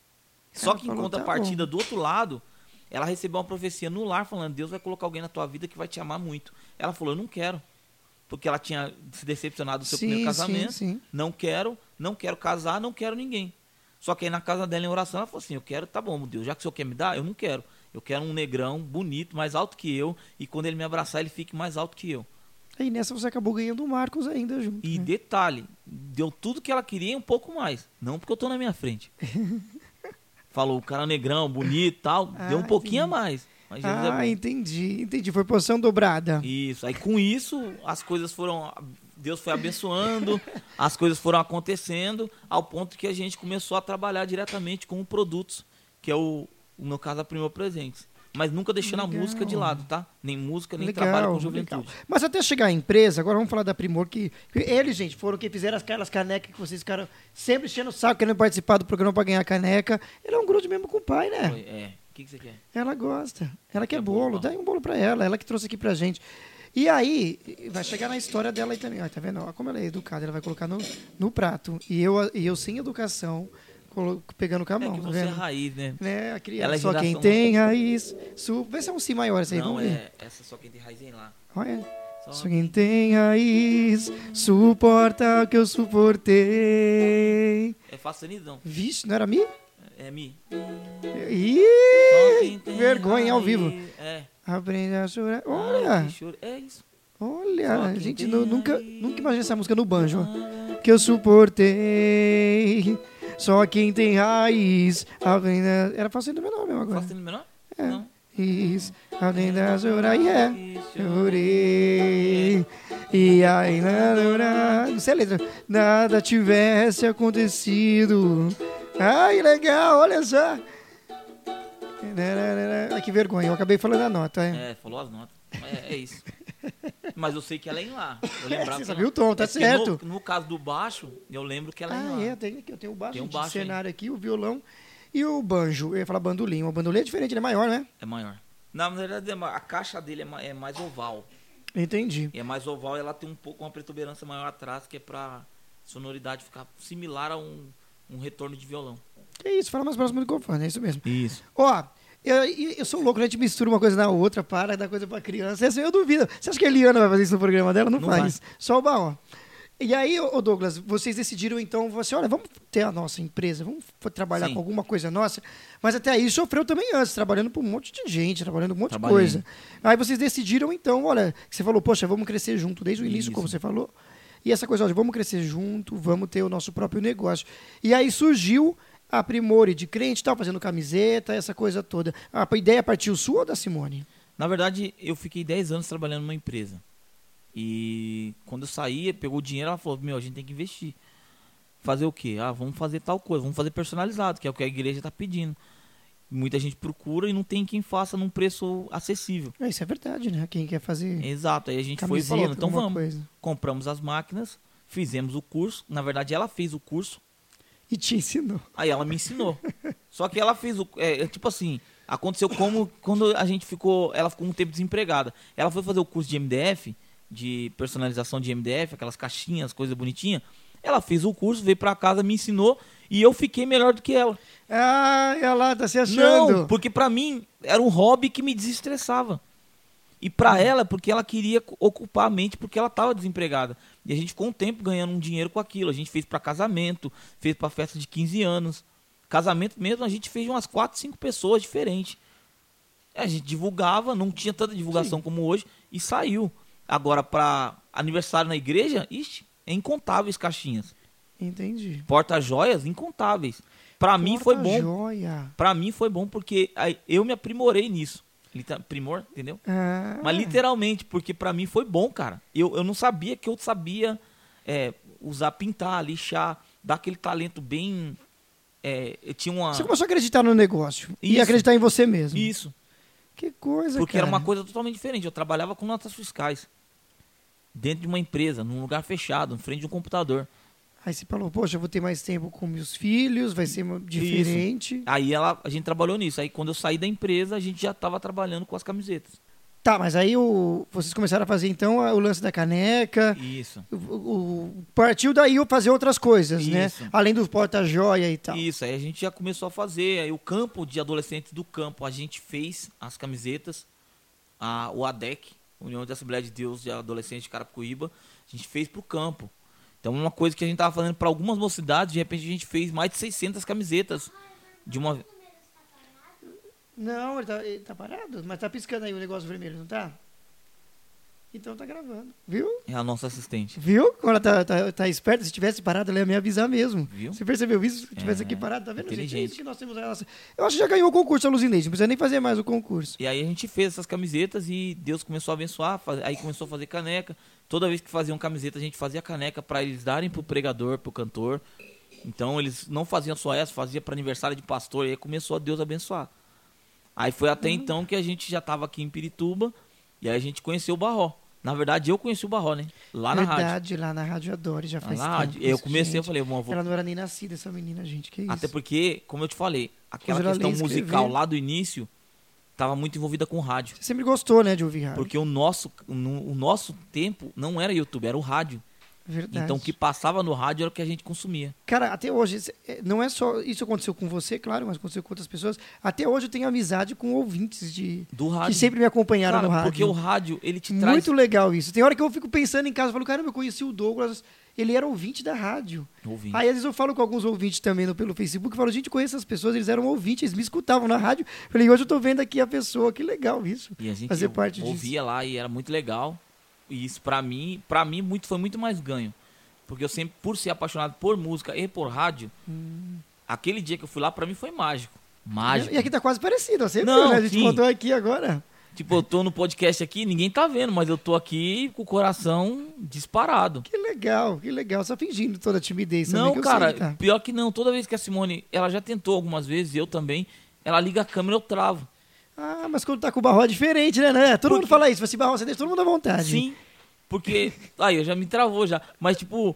Só Ela que em falou, contrapartida, tá do outro lado, ela recebeu uma profecia no lar falando: Deus vai colocar alguém na tua vida que vai te amar muito. Ela falou: Eu não quero. Porque ela tinha se decepcionado do seu sim, primeiro casamento. Sim, sim. Não quero, não quero casar, não quero ninguém. Só que aí na casa dela em oração ela falou assim: Eu quero, tá bom, Deus, já que o senhor quer me dar, eu não quero. Eu quero um negrão bonito, mais alto que eu, e quando ele me abraçar, ele fique mais alto que eu. Aí nessa você acabou ganhando o Marcos ainda junto. E né? detalhe, deu tudo que ela queria e um pouco mais. Não porque eu tô na minha frente. [laughs] falou, o cara é negrão, bonito e tal, Ah, deu um pouquinho entendi. a mais. É Ah, bom. entendi, entendi. Foi porção dobrada. Isso. Aí com isso, as coisas foram. Deus foi abençoando, [laughs] as coisas foram acontecendo, ao ponto que a gente começou a trabalhar diretamente com produtos, que é o, no caso, a Primor Presentes. Mas nunca deixando Legal. a música de lado, tá? Nem música, nem Legal, trabalho com legal. juventude. Mas até chegar à empresa, agora vamos falar da Primor, que que eles, gente, foram quem fizeram aquelas canecas que vocês ficaram sempre enchendo o saco, querendo participar do programa pra ganhar caneca. Ele é um grude mesmo com o pai, né? Foi, É. O que, que você quer? Ela gosta. Ela quer Quer bolo. bolo, Dá um bolo pra ela. Ela que trouxe aqui pra gente. E aí, vai chegar na história dela aí também. Ó, tá vendo? Ó, como ela é educada, ela vai colocar no, no prato. E eu, e eu sem educação, pegando com a É mão. que tá você é vendo? raiz, né? Né, a criança. Ela é só quem tem raiz. Su... Vê se é um si maior esse aí. Não, vamos ver. é. Essa só quem tem raiz vem lá. Olha. Só Só quem tem raiz suporta o que eu suportei. É facinidão. Vixe, não era mi? É mi. Ih, vergonha ao raiz. vivo. É. Aprende a chorar. Olha, que choro. É isso. Olha, a gente nu- nunca, nunca imaginei essa música no banjo. Que eu suportei. Só quem tem raiz. Aprende a... Era fácil do meu nome agora. Facinho menor? É. Não. Raiz, a chorar. E é. Chorei. E ainda não, não sei a letra. Nada tivesse acontecido. Ai, legal, olha só. Ai, que vergonha, eu acabei falando a nota. É. É, falou as notas. É, é isso. Mas eu sei que ela é em lá. Eu lembrava Você sabia o tom, tá É certo. No, no caso do baixo, eu lembro que ela é em Ah, lá. é, tem aqui, eu tenho o baixo, Tem um baixo aí. cenário aqui, o violão e o banjo. Eu ia falar bandolim. O bandolim é diferente, ele é maior, né? É maior. Na verdade, é a caixa dele é é mais oval. Entendi. E é mais oval e ela tem um pouco uma protuberância maior atrás, que é pra sonoridade ficar similar a um, um retorno de violão. Que isso, fala mais próximo do microfone, é isso mesmo. Isso. Ó, eu, eu sou louco, a gente mistura uma coisa na outra, para, dá coisa pra criança. Essa eu duvido. Você acha que a Eliana vai fazer isso no programa dela? Não, Não faz. Só o Baó. E aí, ô Douglas, vocês decidiram então, você, olha, vamos ter a nossa empresa, vamos trabalhar Sim. com alguma coisa nossa. Mas até aí sofreu também antes, trabalhando para um monte de gente, trabalhando um monte de coisa. Aí vocês decidiram então, olha, você falou, poxa, vamos crescer junto desde o início, Isso. como você falou. E essa coisa, olha, vamos crescer junto, vamos ter o nosso próprio negócio. E aí surgiu a Primore de crente, tal, fazendo camiseta, essa coisa toda. A ideia partiu sua ou da Simone? Na verdade, eu fiquei 10 anos trabalhando numa empresa. E quando eu saí, pegou o dinheiro, ela falou: Meu, a gente tem que investir. Fazer o quê? Ah, vamos fazer tal coisa, vamos fazer personalizado, que é o que a igreja está pedindo. Muita gente procura e não tem quem faça num preço acessível. É, isso é verdade, né? Quem quer fazer Exato, aí a gente foi camiseta, falando: Então vamos. coisa. Compramos as máquinas, fizemos o curso. Na verdade, ela fez o curso, E te ensinou. aí ela me ensinou. Só que ela fez o. É, é tipo assim, aconteceu como quando a gente ficou. Ela ficou um tempo desempregada. Ela foi fazer o curso de MDF, de personalização de MDF, aquelas caixinhas, coisa bonitinha. Ela fez o curso, veio pra casa, me ensinou e eu fiquei melhor do que ela. Ah, ela tá se achando. Não, porque pra mim era um hobby que me desestressava. E pra ela, porque ela queria ocupar a mente, porque ela tava desempregada. E a gente ficou um tempo ganhando um dinheiro com aquilo. A gente fez pra casamento, fez pra festa de 15 anos. Casamento mesmo, a gente fez de umas 4, 5 pessoas diferentes. A gente divulgava, não tinha tanta divulgação como hoje, e saiu. Agora, pra aniversário na igreja, ixi, é incontáveis caixinhas. Entendi. Porta-joias, incontáveis. Pra mim foi bom. Pra mim foi bom porque eu me aprimorei nisso. Primor, entendeu? Ah, Mas literalmente, porque pra mim foi bom, cara. Eu, eu não sabia que eu sabia é, usar, pintar, lixar, dar aquele talento bem. é, eu tinha uma. Você começou a acreditar no negócio. E Isso. acreditar em você mesmo. Isso. Que coisa, Porque cara. era uma coisa totalmente diferente. Eu trabalhava com notas fiscais. Dentro de uma empresa, num lugar fechado, em frente de um computador. Aí você falou, poxa, eu vou ter mais tempo com meus filhos, vai ser diferente. Aí ela, a gente trabalhou nisso. Aí quando eu saí da empresa, a gente já estava trabalhando com as camisetas. Tá, mas aí o, vocês começaram a fazer então o lance da caneca. Isso. O, o- partiu daí eu fazer outras coisas, né? Isso. Além do porta-joia e tal. Isso, aí a gente já começou a fazer. Aí o campo de adolescentes do campo, a gente fez as camisetas, a, o ADEC, União de Assembleia de Deus de Adolescentes de Carapicuíba, a gente fez pro campo. Então, uma coisa que a gente tava fazendo para algumas mocidades, de repente a gente fez mais de 600 camisetas de uma Não, ele tá, ele tá parado, mas tá piscando aí o negócio vermelho, não tá? Então tá gravando. Viu? É a nossa assistente. Viu? Quando ela tá, tá, tá esperta, se tivesse parado, ela ia me avisar mesmo. Viu? Você percebeu isso? Se tivesse É, aqui parado, tá vendo? Gente, é isso que nós temos. Ela- Eu acho que já ganhou o concurso a Luzinete, não precisa nem fazer mais o concurso. E aí a gente fez essas camisetas e Deus começou a abençoar, aí começou a fazer caneca. Toda vez que faziam camiseta, a gente fazia caneca para eles darem pro pregador, pro cantor. Então eles não faziam só essa, fazia para aniversário de pastor, e aí começou a Deus abençoar. Aí foi até então que a gente já tava aqui em Pirituba, e aí a gente conheceu o Barró. Na verdade, eu conheci o Barró, né? Lá na rádio. Verdade, lá na Rádio Adore, já Lá faz na tempo. Eu comecei, eu gente. falei, "Bom, vou Ela não era nem nascida, essa menina, gente. Que isso? Até porque, como eu te falei, aquela questão musical lá do início tava muito envolvida com rádio. Você sempre gostou, né, de ouvir rádio. Porque o nosso, no- o nosso tempo não era YouTube, era o rádio. Verdade. Então o que passava no rádio era o que a gente consumia. Cara, até hoje, é, não é só. Isso aconteceu com você, claro, mas aconteceu com outras pessoas. Até hoje eu tenho amizade com ouvintes de. Do rádio. Que sempre me acompanharam Cara, no rádio. Porque o rádio, ele te traz. Muito legal isso. Tem hora que eu fico pensando em casa, eu falo, caramba, eu conheci o Douglas, ele era ouvinte da rádio. Ouvinte. Aí às vezes eu falo com alguns ouvintes também no, pelo Facebook, eu falo, gente, conheço essas pessoas, eles eram ouvintes, eles me escutavam na rádio. Falei, hoje eu tô vendo aqui a pessoa, que legal isso. E a gente fazer parte ouvia lá e era muito legal. E isso pra mim, para mim muito foi muito mais ganho. Porque eu sempre por ser apaixonado por música e por rádio, aquele dia que eu fui lá pra mim foi mágico. Mágico. E aqui tá quase parecido, você Não, viu, né? A gente sim. botou aqui agora. Tipo, eu tô no podcast aqui, ninguém tá vendo, mas eu tô aqui com o coração disparado. Que legal, que legal. Só fingindo toda a timidez Não, cara, sei tá. pior que não. Toda vez que a Simone, ela já tentou algumas vezes, eu também, ela liga a câmera, eu travo. Ah, mas quando tá com o barro é diferente, né? né? Todo Por mundo fala isso, mas se barro você deixa todo mundo à vontade. Sim, porque. [laughs] Aí, eu já me travou já. Mas, tipo,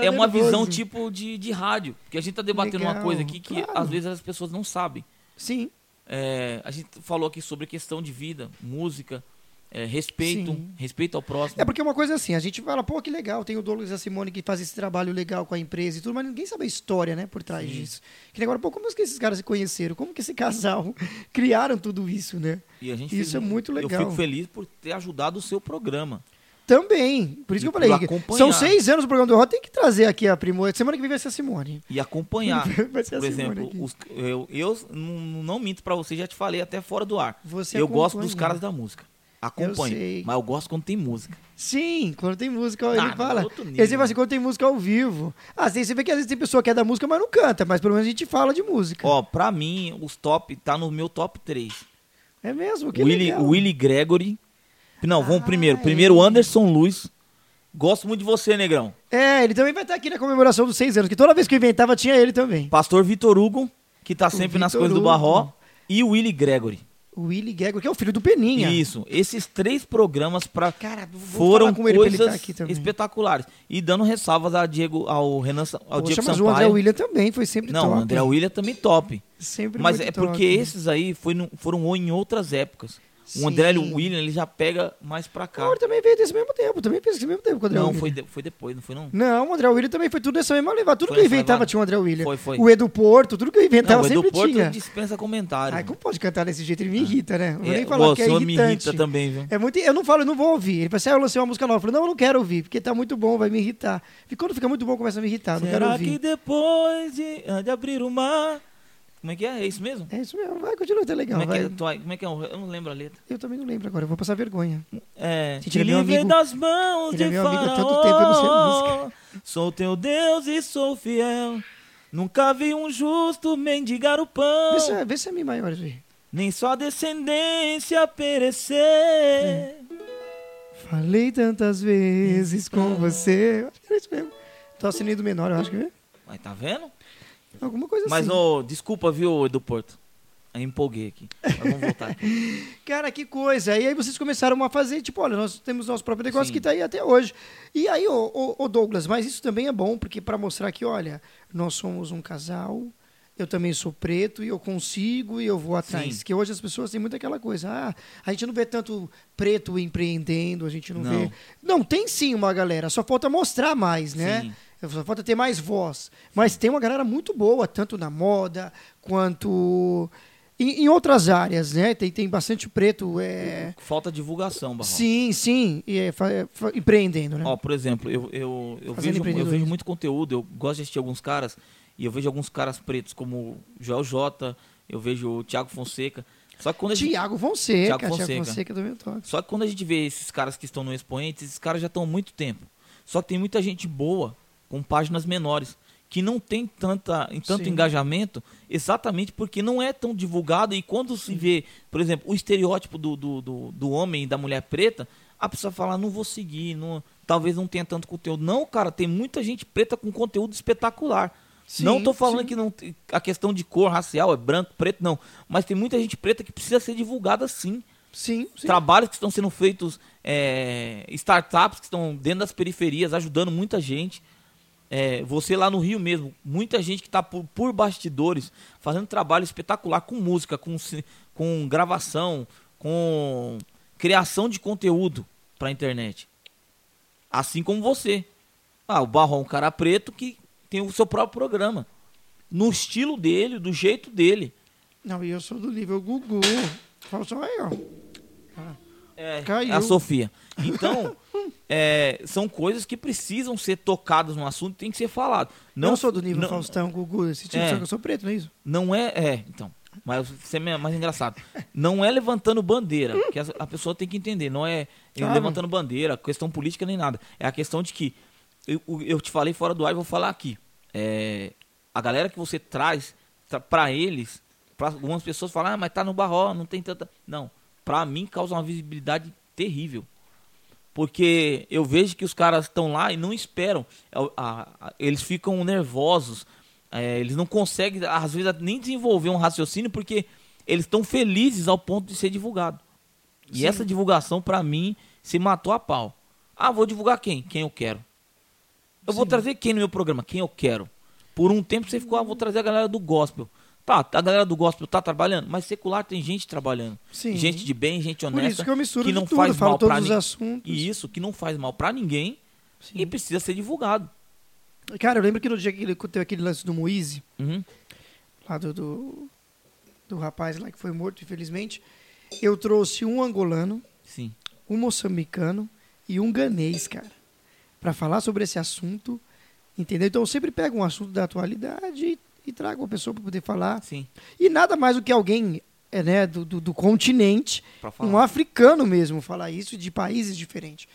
é uma nervoso. visão tipo de, de rádio. Porque a gente tá debatendo uma Legal, coisa aqui que claro. às vezes as pessoas não sabem. Sim, É, a gente falou aqui sobre questão de vida, música, é, respeito, Sim. respeito ao próximo. É porque uma coisa assim, a gente fala, pô, que legal, tem o Douglas e a Simone que fazem esse trabalho legal com a empresa e tudo, mas ninguém sabe a história, né, por trás Sim. disso. Que agora, pô, como é que esses caras se conheceram? Como que esse casal [laughs] criaram tudo isso, né? Isso fez é muito Eu legal. fico feliz por ter ajudado o seu programa. Também, por isso E que eu falei, acompanhar. são seis anos do programa do Rock, tem que trazer aqui a Primor. Semana que vem vai ser a Simone. E acompanhar. [laughs] Vai ser a Por Simone exemplo, aqui. os- eu, eu não, não minto pra você, já te falei até fora do ar. Você eu gosto acompanha. dos caras da música. Acompanho. sei. Mas eu gosto quando tem música. Sim, quando tem música, Ah, ele fala. Ele fala assim, quando tem música ao vivo. Ah, você vê que às vezes tem pessoa que é da música, mas não canta, mas pelo menos a gente fala de música. Ó, pra mim, os top, tá no meu top 3. É mesmo? Que Willie, legal. Willie Gregory. Não, vamos Ah, primeiro. é. Primeiro, Anderson Luiz. Gosto muito de você, negrão. É, ele também vai estar aqui na comemoração dos seis anos, que toda vez que eu inventava tinha ele também. Pastor Vitor Hugo, que tá sempre nas coisas do Hugo. Barró. E o Willie Gregory. O Willie Gregor, que é o filho do Peninha. Isso. Esses três programas pra, Cara, foram ele coisas também. espetaculares. E dando ressalvas a Diego, ao Renan, ao Poxa, Diego mas o André. William também foi sempre Não, top. o André William também top. Sempre Mas é porque top. esses aí foi foram em outras épocas. Sim. O André William, ele já pega mais pra cá. Não, ele também veio desse mesmo tempo, também fez esse mesmo tempo com o André Não, William. foi, de- foi depois, não foi não? Não, o André William também foi tudo nessa mesma levada. Tudo Foi que eu inventava levada? tinha o André William. Foi, foi. O Edu Porto, tudo que eu inventava Não, o sempre Edu Porto tinha. dispensa comentário. Ai, como pode cantar desse jeito? Ele me irrita, né? Eu vou É, nem falar o que é senhor me irritante. irrita também, viu? É muito, eu não falo, eu não vou ouvir. Ele fala assim, ah, eu lancei uma música nova. Eu falo, não, eu não quero ouvir, porque tá muito bom, vai me irritar. E quando fica muito bom, começa a me irritar, não quero Será ouvir. que depois de, de abrir o mar... Como é que é? É isso mesmo? É isso mesmo, vai, continua, tá legal. como, é que é, como é que é? Eu não lembro a letra. Eu também não lembro agora, eu vou passar vergonha. É, Gente, te ele é meu amigo- das mãos ele de é meu amigo há tanto tempo, eu não sei a Sou teu Deus e sou fiel. Nunca vi um justo mendigar o pão. Vê se, é- vê se é Mi maior aí. Nem só descendência perecer. É. Falei tantas vezes com você. Eu Acho que era isso mesmo. Tô assinando menor, eu acho que é. Mas tá vendo? Alguma coisa Mas, assim. ô, desculpa, viu, Edu Porto. Aí empolguei aqui. Mas vamos voltar aqui. [laughs] Cara, que coisa. E aí vocês começaram a fazer, tipo, olha, nós temos nosso próprio negócio Sim. que tá aí até hoje. E aí, ô, ô, ô, Douglas, mas isso também é bom, porque para mostrar que, olha, nós somos um casal, eu também sou preto e eu consigo e eu vou atrás. Sim. Que hoje as pessoas têm muito aquela coisa, ah, a gente não vê tanto preto empreendendo, a gente não, Não. vê. Não, tem sim uma galera, só falta mostrar mais, né? Sim. Só falta ter mais voz. Mas tem uma galera muito boa, tanto na moda quanto em, em outras áreas, né? Tem, tem bastante preto. É... Falta divulgação, Barral. Sim, sim. E é, é, empreendendo, né? Ó, por exemplo, eu, eu, eu, Fazendo vejo, eu vejo muito conteúdo, eu gosto de assistir alguns caras, e eu vejo alguns caras pretos como Joel J, eu vejo o Thiago Fonseca, Só que quando a gente, Tiago Fonseca, Thiago Tiago Fonseca. Fonseca também toca. só que quando a gente vê esses caras que estão no expoente, esses caras já estão há muito tempo. Só que tem muita gente boa com páginas menores que não tem tanta, tanto Sim. engajamento, exatamente porque não é tão divulgado. E quando se vê, por exemplo, o estereótipo do, do, do, do homem e da mulher preta, a pessoa fala, não vou seguir, não, talvez não tenha tanto conteúdo. Não, cara, tem muita gente preta com conteúdo espetacular. Sim, não tô falando sim. que não a questão de cor racial é branco, preto, não. Mas tem muita gente preta que precisa ser divulgada sim. Sim, sim. Trabalhos que estão sendo feitos, é, startups que estão dentro das periferias, ajudando muita gente. É, você lá no Rio mesmo, muita gente que está por, por bastidores, fazendo trabalho espetacular com música, com, com gravação, com criação de conteúdo para a internet. Assim como você. Ah, o Barro é um cara preto que tem o seu próprio programa. No estilo dele, do jeito dele. Não, e eu sou do nível Gugu. Fala só aí, ó. É, Caiu. a Sofia. Então, [laughs] é, são coisas que precisam ser tocadas no assunto, tem que ser falado. Não eu sou do nível não, Faustão, Gugu, esse tipo, É. só que eu sou preto, não é isso? Não é, é, então. Mas você é mais engraçado. Não é levantando bandeira, porque a, a pessoa tem que entender. Não é Claro. levantando bandeira, questão política nem nada. É a questão de que eu, eu te falei fora do ar e vou falar aqui. É, a galera que você traz tra- pra eles, pra algumas pessoas falam, ah, mas tá no barró, não tem tanta. Não. Pra mim causa uma visibilidade terrível. Porque eu vejo que os caras estão lá e não esperam. É Eles ficam nervosos. é, eles não conseguem, às vezes, nem desenvolver um raciocínio porque eles estão felizes ao ponto de ser divulgado. E Sim. essa divulgação, pra mim, se matou a pau. Ah, vou divulgar quem? Quem eu quero. Eu vou Sim. trazer quem no meu programa? Quem eu quero. Por um tempo você ficou, ah, vou trazer a galera do gospel. Tá, a galera do gospel tá trabalhando, mas secular tem gente trabalhando. Sim. Gente de bem, gente honesta. Por isso que eu misturo que não tudo, faz mal todos pra os nin- assuntos. E isso, que não faz mal pra ninguém Sim. e precisa ser divulgado. Cara, eu lembro que no dia que ele teve aquele lance do Moise, Uhum. lá do, do, do rapaz lá que foi morto, infelizmente, eu trouxe um angolano, Sim. um moçambicano e um ganês, cara, Pra falar sobre esse assunto, entendeu? Então eu sempre pego um assunto da atualidade e, e trago uma pessoa para poder falar. Sim. E nada mais do que alguém é, né, do, do, do continente, um africano mesmo, falar isso de países diferentes.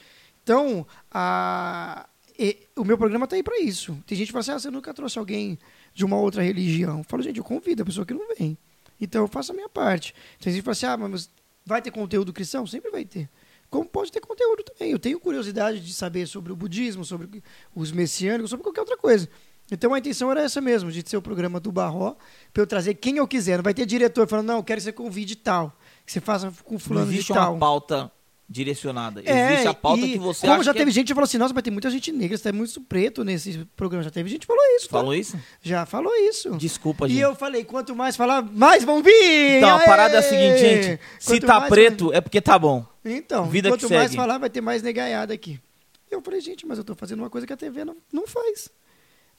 Então, a, e- o meu programa está aí para isso. Tem gente que fala assim, ah, você nunca trouxe alguém de uma outra religião. Eu falo, gente, eu convido a pessoa que não vem. Então eu faço a minha parte. Tem gente que fala assim, ah, mas vai ter conteúdo cristão? Sempre vai ter. Como pode ter conteúdo também. Eu tenho curiosidade de saber sobre o budismo, sobre os messiânicos, sobre qualquer outra coisa. Então a intenção era essa mesmo, de ser o programa do Barró, para eu trazer quem eu quiser. Não vai ter diretor falando, não, eu quero que você convide tal, que você faça com fulano de existe tal. uma pauta direcionada. É, existe a pauta e que você como já teve é... gente que falou assim, nossa, mas tem muita gente negra, tem muito preto nesse programa. Já teve gente que falou isso. tá? Falou isso? Já falou isso. Desculpa, E gente. eu falei, quanto mais falar, mais vão vir! Então, a parada é a seguinte, gente. Se Quanto tá mais- preto, é porque tá bom. Então, Vida quanto mais segue. falar, vai ter mais negaiada aqui. Eu falei, gente, mas eu tô fazendo uma coisa que a TV não, não faz.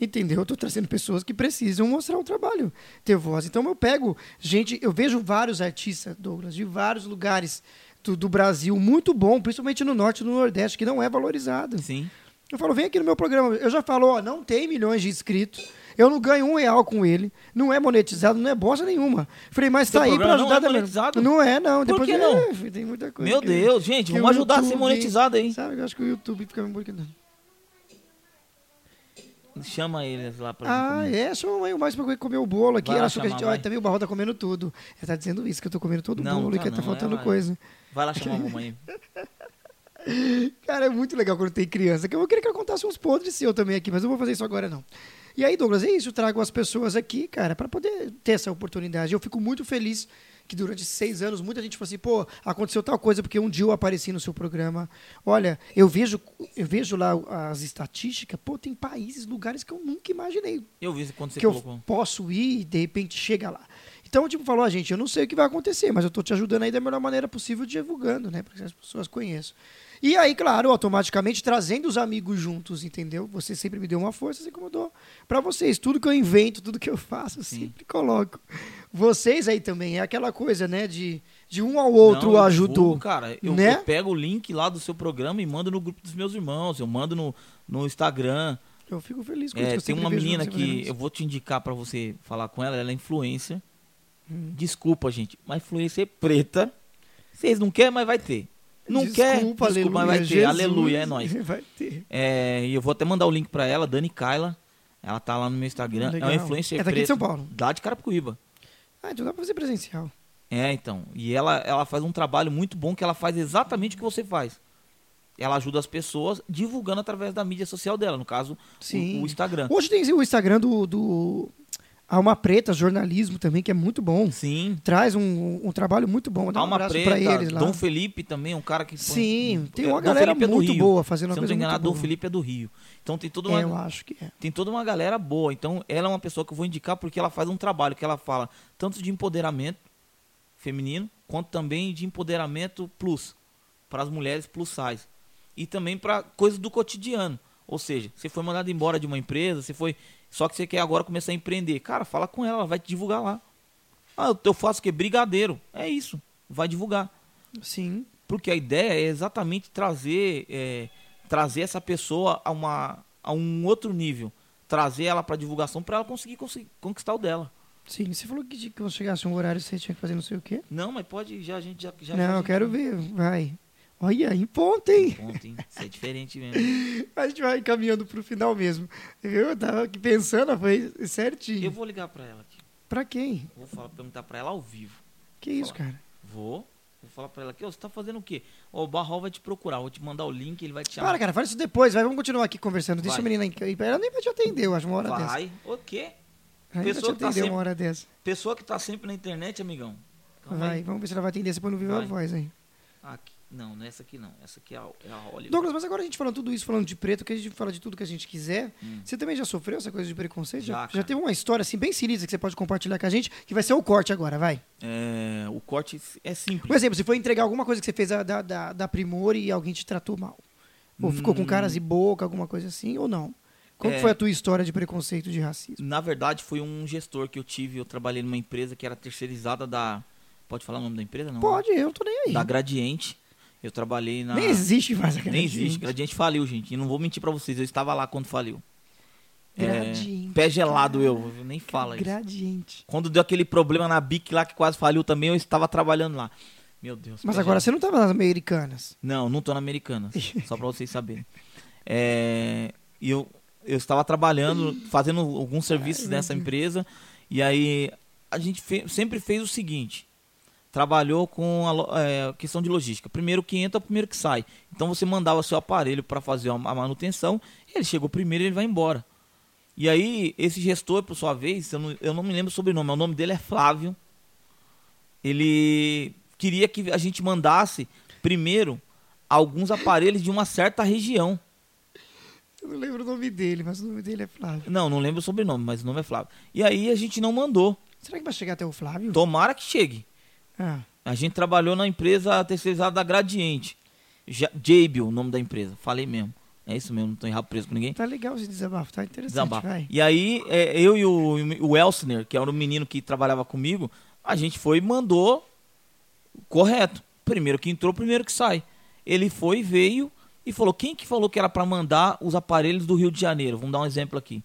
Entendeu? Eu tô trazendo pessoas que precisam mostrar o trabalho, ter voz. Então eu pego, gente, eu vejo vários artistas, Douglas, de vários lugares do, do Brasil, muito bom, principalmente no norte e no nordeste, que não é valorizado. Sim. Eu falo, vem aqui no meu programa. Eu já falo, ó, não tem milhões de inscritos. Eu não ganho um real com ele. Não é monetizado, não é bosta nenhuma. Falei, mas Seu tá aí pra programa não ajudar é monetizado? Não é, não. Por Depois que é, não? filho, [laughs] tem muita coisa. Meu que- Deus, gente, vamos ajudar a ser YouTube- monetizado aí. Sabe, eu acho que o YouTube fica me bloqueando. Chama eles lá pra Ah, comer. é, chama o mais pra comer o bolo aqui. Vai Ela achou que a gente. Olha, também o Barro tá comendo tudo. Ele tá dizendo isso, que eu tô comendo todo o bolo e tá que tá não, faltando ela- coisa. Vai lá chamar a mamãe. [laughs] Cara, é muito legal quando tem criança. Eu queria que eu contasse uns podres seu também aqui, mas não vou fazer isso agora, não. E aí, Douglas, é isso. Eu trago as pessoas aqui, cara, para poder ter essa oportunidade. Eu fico muito feliz que durante seis anos muita gente falou assim, pô, aconteceu tal coisa porque um dia eu apareci no seu programa. Olha, eu vejo, eu vejo lá as estatísticas, pô, tem países, lugares que eu nunca imaginei Eu vi quando você que eu colocou. posso ir e de repente chega lá. Então, tipo, falou, a gente, eu não sei o que vai acontecer, mas eu tô te ajudando aí da melhor maneira possível, divulgando, né? Para que as pessoas conheçam. E aí, claro, automaticamente trazendo os amigos juntos, entendeu? Você sempre me deu uma força, assim como eu dou para vocês. Tudo que eu invento, tudo que eu faço, eu sempre coloco. Vocês aí também, é aquela coisa, né? De, de um ao outro Não, eu ajudou. divulgo, cara, eu, né? eu pego o link lá do seu programa e mando no grupo dos meus irmãos. Eu mando no, no Instagram. Eu fico feliz com É, isso. tem uma menina que eu vou te indicar pra você falar com ela. Ela é influencer. Desculpa, gente, mas influencer preta, vocês não querem, mas vai ter. Não quer, desculpa, aleluia, mas vai ter. Jesus, Aleluia, é nóis. [laughs] Vai ter. É, e eu vou até mandar o link pra ela, Dani Kyla. Ela tá lá no meu Instagram. Legal. É uma influencer É daqui de. São Paulo. Lá de Carapicuíba. Ah, então dá pra fazer presencial. É, então. E ela, ela faz um trabalho muito bom que ela faz exatamente o que você faz. Ela ajuda as pessoas divulgando através da mídia social dela, no caso, o- Sim. O, Instagram. Hoje tem o Instagram do, do Alma Preta, jornalismo também, que é muito bom. Sim. Traz um, um trabalho muito bom. Dá um Alma abraço Preta, pra eles lá. Dom Felipe também, um cara que... põe- Sim, tem É, uma Dom galera Felipe é muito boa fazendo uma Se não coisa muito Dom boa. Felipe é do Rio. Então tem toda É, uma, eu acho que é. tem toda uma galera boa. Então, ela é uma pessoa que eu vou indicar porque ela faz um trabalho que ela fala tanto de empoderamento feminino, quanto também de empoderamento plus, para as mulheres plus size. E também para coisas do cotidiano. Ou seja, você foi mandado embora de uma empresa, você foi. Só que você quer agora começar a empreender. Cara, fala com ela, ela vai te divulgar lá. Ah, eu faço o quê? Brigadeiro. É isso. Vai divulgar. Sim. Porque a ideia é exatamente trazer, é, trazer essa pessoa a, uma, a um outro nível. Trazer ela para divulgação para ela conseguir, conseguir conquistar o dela. Sim, você falou que que você chegasse um horário você tinha que fazer não sei o quê. Não, mas pode, já a gente já. já não, já eu quero ver. Vai. Olha, em ponto, hein? Ponto, hein? Isso é diferente mesmo. [laughs] A gente vai caminhando pro final mesmo. Eu tava aqui pensando, foi certinho. Eu vou ligar para ela aqui. Pra quem? Vou falar, perguntar para ela ao vivo. Que isso, Falar. cara? Vou. Vou falar para ela aqui, ó, você tá fazendo o quê? Ó, o Barrol vai te procurar, vou te mandar o link, ele vai te chamar. Para, cara, fala isso depois. Vai, vamos continuar aqui conversando. Deixa Vai. a menina aí. Ela nem vai te atender, eu acho, uma hora dessa. vai. O quê? Vai te Pessoa que tá sempre- uma hora dessa. Pessoa que tá sempre na internet, amigão. Calma Vai, aí. vamos ver se ela vai atender. Você põe no vivo a Vai. voz aí. Aqui. Não, não é essa aqui não. Essa aqui é a, é a Holly. Douglas, mas agora a gente falando tudo isso, falando de preto, que a gente fala de tudo que a gente quiser. Hum. Você também já sofreu essa coisa de preconceito? Já, Já, já teve uma história assim bem sinistra que você pode compartilhar com a gente, que vai ser o corte agora, vai. É, o corte é simples. Por exemplo, você foi entregar alguma coisa que você fez da, da, da, Primor e alguém te tratou mal. Ou ficou com Hum. caras e boca, alguma coisa assim, ou não? Qual que É. foi a tua história de preconceito, de racismo? Na verdade, foi um gestor que eu tive. Eu trabalhei numa empresa que era terceirizada da. Pode falar o nome da empresa? Não. Pode, eu tô nem aí. Da Gradiente. Eu trabalhei na. Nem existe mais a Nem existe. Gradiente faliu, gente. E não vou mentir pra vocês. Eu estava lá quando faliu. É, Gradiente, pé gelado cara. eu. Nem fala isso. Gradiente. Quando deu aquele problema na BIC lá que quase faliu também, eu estava trabalhando lá. Meu Deus. Mas agora gelado. você não tava nas americanas. Não, não tô na Americanas. [laughs] só pra vocês saberem. É, e eu, eu estava trabalhando, fazendo alguns serviços nessa empresa. E aí a gente fe- sempre fez o seguinte: trabalhou com a é, questão de logística. Primeiro que entra, primeiro que sai. Então você mandava seu aparelho para fazer a a manutenção, ele chegou primeiro ele vai embora. E aí, esse gestor, por sua vez, eu não, eu não me lembro o sobrenome, o nome dele é Flávio. Ele queria que a gente mandasse primeiro alguns aparelhos de uma certa região. Eu não lembro o nome dele, mas o nome dele é Flávio. Não, não lembro o sobrenome, mas o nome é Flávio. E aí a gente não mandou. Será que vai chegar até o Flávio? Tomara que chegue. Ah, A gente trabalhou na empresa terceirizada da Gradiente. Ja- Jabil, o nome da empresa. Falei mesmo. É isso mesmo, não tô enrabo preso com ninguém. tá legal esse desabafo, tá interessante, Desabafo. vai. E aí, é, eu e o, o Elsner, que era o menino que trabalhava comigo, a gente foi e mandou correto. Primeiro que entrou, primeiro que sai. Ele foi, veio e falou: quem que falou que era para mandar os aparelhos do Rio de Janeiro? Vamos dar um exemplo aqui.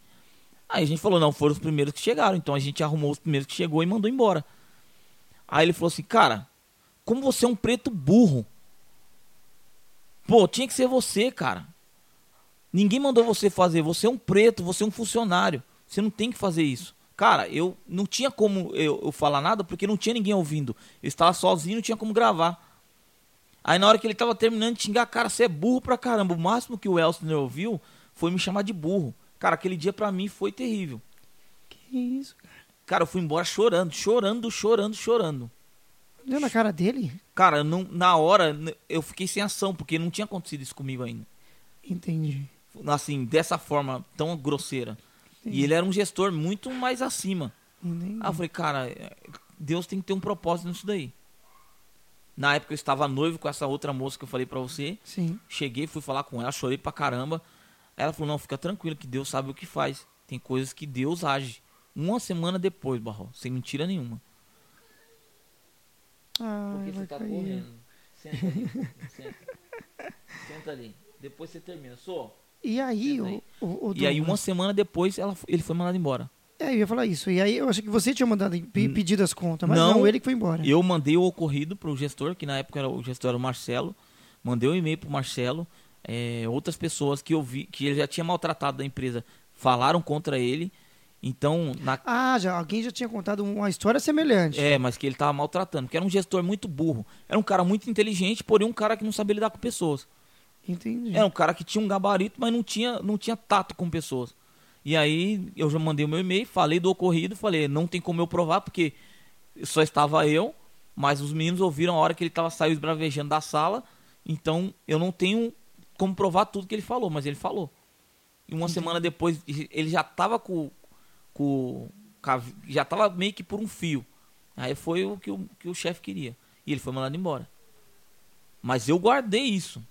Aí a gente falou: não, foram os primeiros que chegaram. Então a gente arrumou os primeiros que chegou e mandou embora. Aí ele falou assim: cara, como você é um preto burro. Pô, tinha que ser você, cara. Ninguém mandou você fazer. Você é um preto, você é um funcionário. Você não tem que fazer isso. Cara, eu não tinha como eu, eu falar nada porque não tinha ninguém ouvindo. Eu estava sozinho, não tinha como gravar. Aí na hora que ele estava terminando de xingar, cara, você é burro pra caramba. O máximo que o Elsner ouviu foi me chamar de burro. Cara, aquele dia pra mim foi terrível. Que isso, cara? Eu fui embora chorando, chorando, chorando, chorando. Deu na cara dele? Cara, não, na hora eu fiquei sem ação, porque não tinha acontecido isso comigo ainda. Entendi. Assim, dessa forma tão grosseira. Entendi. E ele era um gestor muito mais acima. Entendi. Aí eu falei, cara, é, Deus tem que ter um propósito nisso daí. Na época eu estava noivo com essa outra moça que eu falei pra você. Sim. Cheguei, fui falar com ela, chorei pra caramba. Ela falou, não, fica tranquilo que Deus sabe o que faz. Tem coisas que Deus age. Uma semana depois, Barro, sem mentira nenhuma. Ai, vai tá cair. Senta ali, senta. Senta ali. Depois você termina. Sou. E aí, Senta o, aí. o, o E aí uma semana depois ela, ele foi mandado embora. É, eu ia falar isso. E aí eu achei que você tinha mandado pedido as contas, mas Não. não, ele que foi embora. Eu mandei o ocorrido pro gestor, que na época era, o gestor era o Marcelo. Mandei um e-mail pro Marcelo. É, outras pessoas que eu vi que ele já tinha maltratado da empresa falaram contra ele. Então, na, Ah, já, alguém já tinha contado uma história semelhante. é, mas que ele tava maltratando. Que era um gestor muito burro. Era um cara muito inteligente, porém um cara que não sabia lidar com pessoas. Entendi. Era um cara que tinha um gabarito, mas não tinha, não tinha tato com pessoas. E aí eu já mandei o meu e-mail, falei do ocorrido, falei, não tem como eu provar, porque só estava eu, mas os meninos ouviram a hora que ele tava saiu esbravejando da sala, então eu não tenho como provar tudo que ele falou, mas ele falou. E uma semana depois ele já tava com, com, a- já tava meio que por um fio. Aí foi o que o, que o chefe queria. E ele foi mandado embora. Mas eu guardei isso.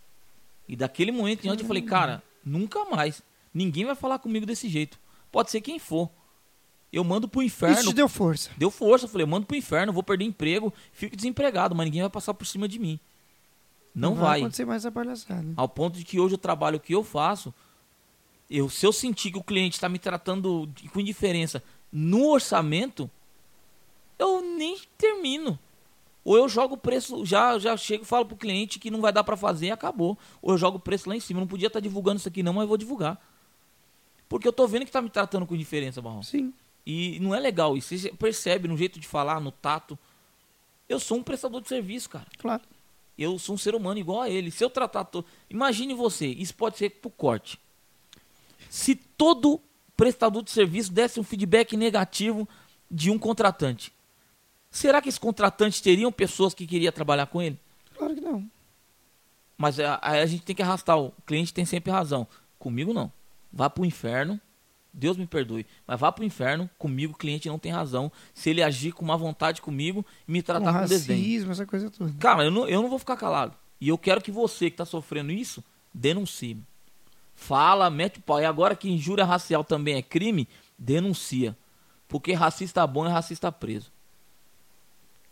E daquele momento em diante eu falei, cara, nunca mais. Ninguém vai falar comigo desse jeito. Pode ser quem for. Eu mando pro inferno. Isso deu força. Deu força, eu falei, eu mando pro inferno, vou perder emprego, fico desempregado, mas ninguém vai passar por cima de mim. Não, vai. acontecer mais essa palhaçada. Ao ponto de que hoje o trabalho que eu faço, eu, se eu sentir que o cliente está me tratando com indiferença no orçamento, eu nem termino. Ou eu jogo o preço, já, já chego e falo pro cliente que não vai dar para fazer e acabou. Ou eu jogo o preço lá em cima. Não podia estar divulgando isso aqui não, mas eu vou divulgar. Porque eu tô vendo que tá me tratando com indiferença, Barrão. Sim. E não é legal. E você percebe no jeito de falar, no tato. Eu sou um prestador de serviço, cara. Claro. Eu sou um ser humano igual a ele. Se eu tratar. To... Imagine você, isso pode ser pro corte. Se todo prestador de serviço desse um feedback negativo de um contratante, será que esses contratantes teriam pessoas que queriam trabalhar com ele? Claro que não. Mas a, a, a gente tem que arrastar. O cliente tem sempre razão. Comigo não. Vá pro inferno. Deus me perdoe. Mas vá pro inferno. Comigo o cliente não tem razão. Se ele agir com má vontade comigo e me Com tratar com, desdém. racismo, essa coisa toda. Cara, eu não, eu não vou ficar calado. E eu quero que você que tá sofrendo isso, denuncie. Fala, mete o pau. E agora que injúria racial também é crime, denuncia. Porque racista bom é racista preso.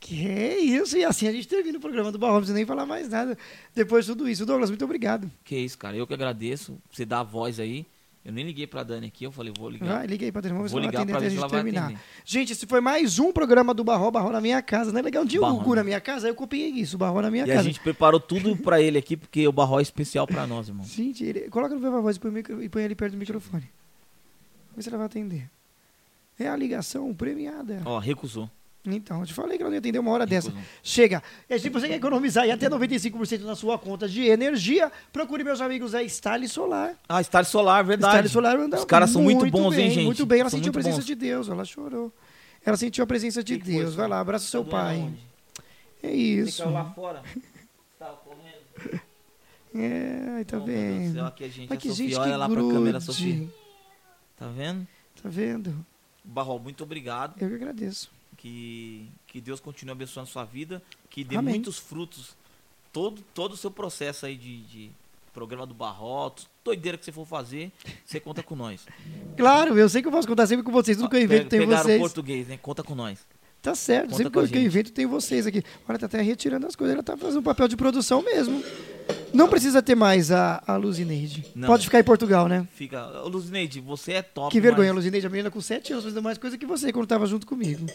Que isso, e assim a gente termina o programa do não precisa nem falar mais nada depois de tudo isso. Douglas, muito obrigado. Que isso, cara. Eu que agradeço. Você dá a voz aí. Eu nem liguei pra Dani aqui. Eu falei, vou ligar. Liga aí pra Dani, vamos ver se ela vai gente terminar. atender. Gente, esse foi mais um programa do Barro, Barro na minha casa, né? Legal, um dia o Barro, Gugu na minha casa, eu copiei isso, Barro na minha E casa. a gente preparou tudo pra ele aqui, porque o barro é especial pra nós, irmão. [laughs] Gente, ele... coloca no Viva Voz e põe, micro- e põe ele perto do microfone. Vamos ver se ela vai atender. É a ligação premiada. Ó, recusou. Então, eu te falei que ela não ia atender uma hora dessa. Chega. E se você quer economizar aí até 95% na sua conta de energia, procure meus amigos da Style Solar. Ah, Star Solar, verdade. Style Solar anda Os caras são muito bons, bem, hein, gente? Muito bem, ela São sentiu a presença bons. de Deus, ela chorou. Ela sentiu a presença de Que Deus. Vai senhor? lá, abraça seu Tá pai. É isso. Você caiu lá fora? Tava correndo? É, tá do vendo. céu, aqui a gente, Mas a que Sofia, gente olha lá pra câmera. Sofia. Tá vendo? Tá vendo? Barrol, muito obrigado. Eu que agradeço. Que, que Deus continue abençoando a sua vida. Que dê Amém. muitos frutos. Todo, todo o seu processo aí de, de programa do Barrol, doideira que você for fazer, você conta com nós. Claro, eu sei que eu posso contar sempre com vocês. Tudo que eu invento Pe- tem o vocês. português, né? Conta com nós. Tá certo, Conta sempre com a que eu invento tem vocês aqui. Olha, tá até retirando as coisas, ela tá fazendo um papel de produção mesmo. Não precisa ter mais a, a Luzineide. Não. Pode ficar em Portugal, né? Fica. Luzineide, você é top. Que vergonha, a mas- Luzineide, a menina com 7 anos fazendo mais coisa que você quando tava junto comigo.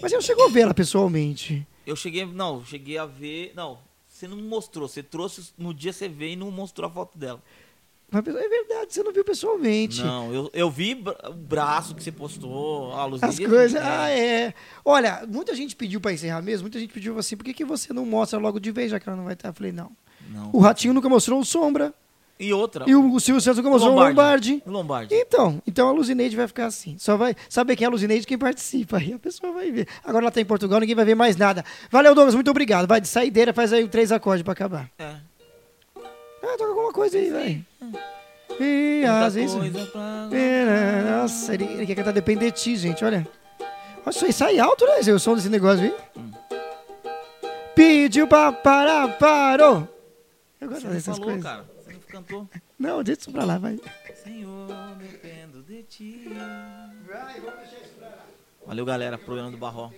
Mas eu chegou a ver ela pessoalmente. Eu cheguei. Não, cheguei a ver. Não, você não mostrou. Você trouxe. No dia você veio e não mostrou a foto dela. Mas é verdade, você não viu pessoalmente. Não, eu, eu vi o braço que você postou, a luz As coisas. Ah, é. Olha, muita gente pediu pra encerrar mesmo, muita gente pediu assim, por que, que você não mostra logo de vez, já que ela não vai estar? Eu falei, não. Não. O Ratinho nunca mostrou o Sombra. E outra. E o, o Silvio Santos nunca mostrou o Lombardi. O Lombardi. Então, então a Luzineide vai ficar assim. Só vai saber quem é a Luzineide quem participa. Aí a pessoa vai ver. Agora ela tá em Portugal, ninguém vai ver mais nada. Valeu, Douglas, muito obrigado. Vai de saideira, faz aí três acordes pra acabar. É. Ah, toca alguma coisa aí, vai. E às vezes. pra- Nossa, ele, ele quer cantar Depende de Ti, gente, olha. Olha isso aí, sai alto, né? O som desse negócio aí. Hum. Pediu pra parar, parou. Eu gosto dessas falou, coisas. cara. Você não cantou. Não, deixa isso pra lá, vai. Senhor, dependo de ti. Valeu, galera. Programa do Barró.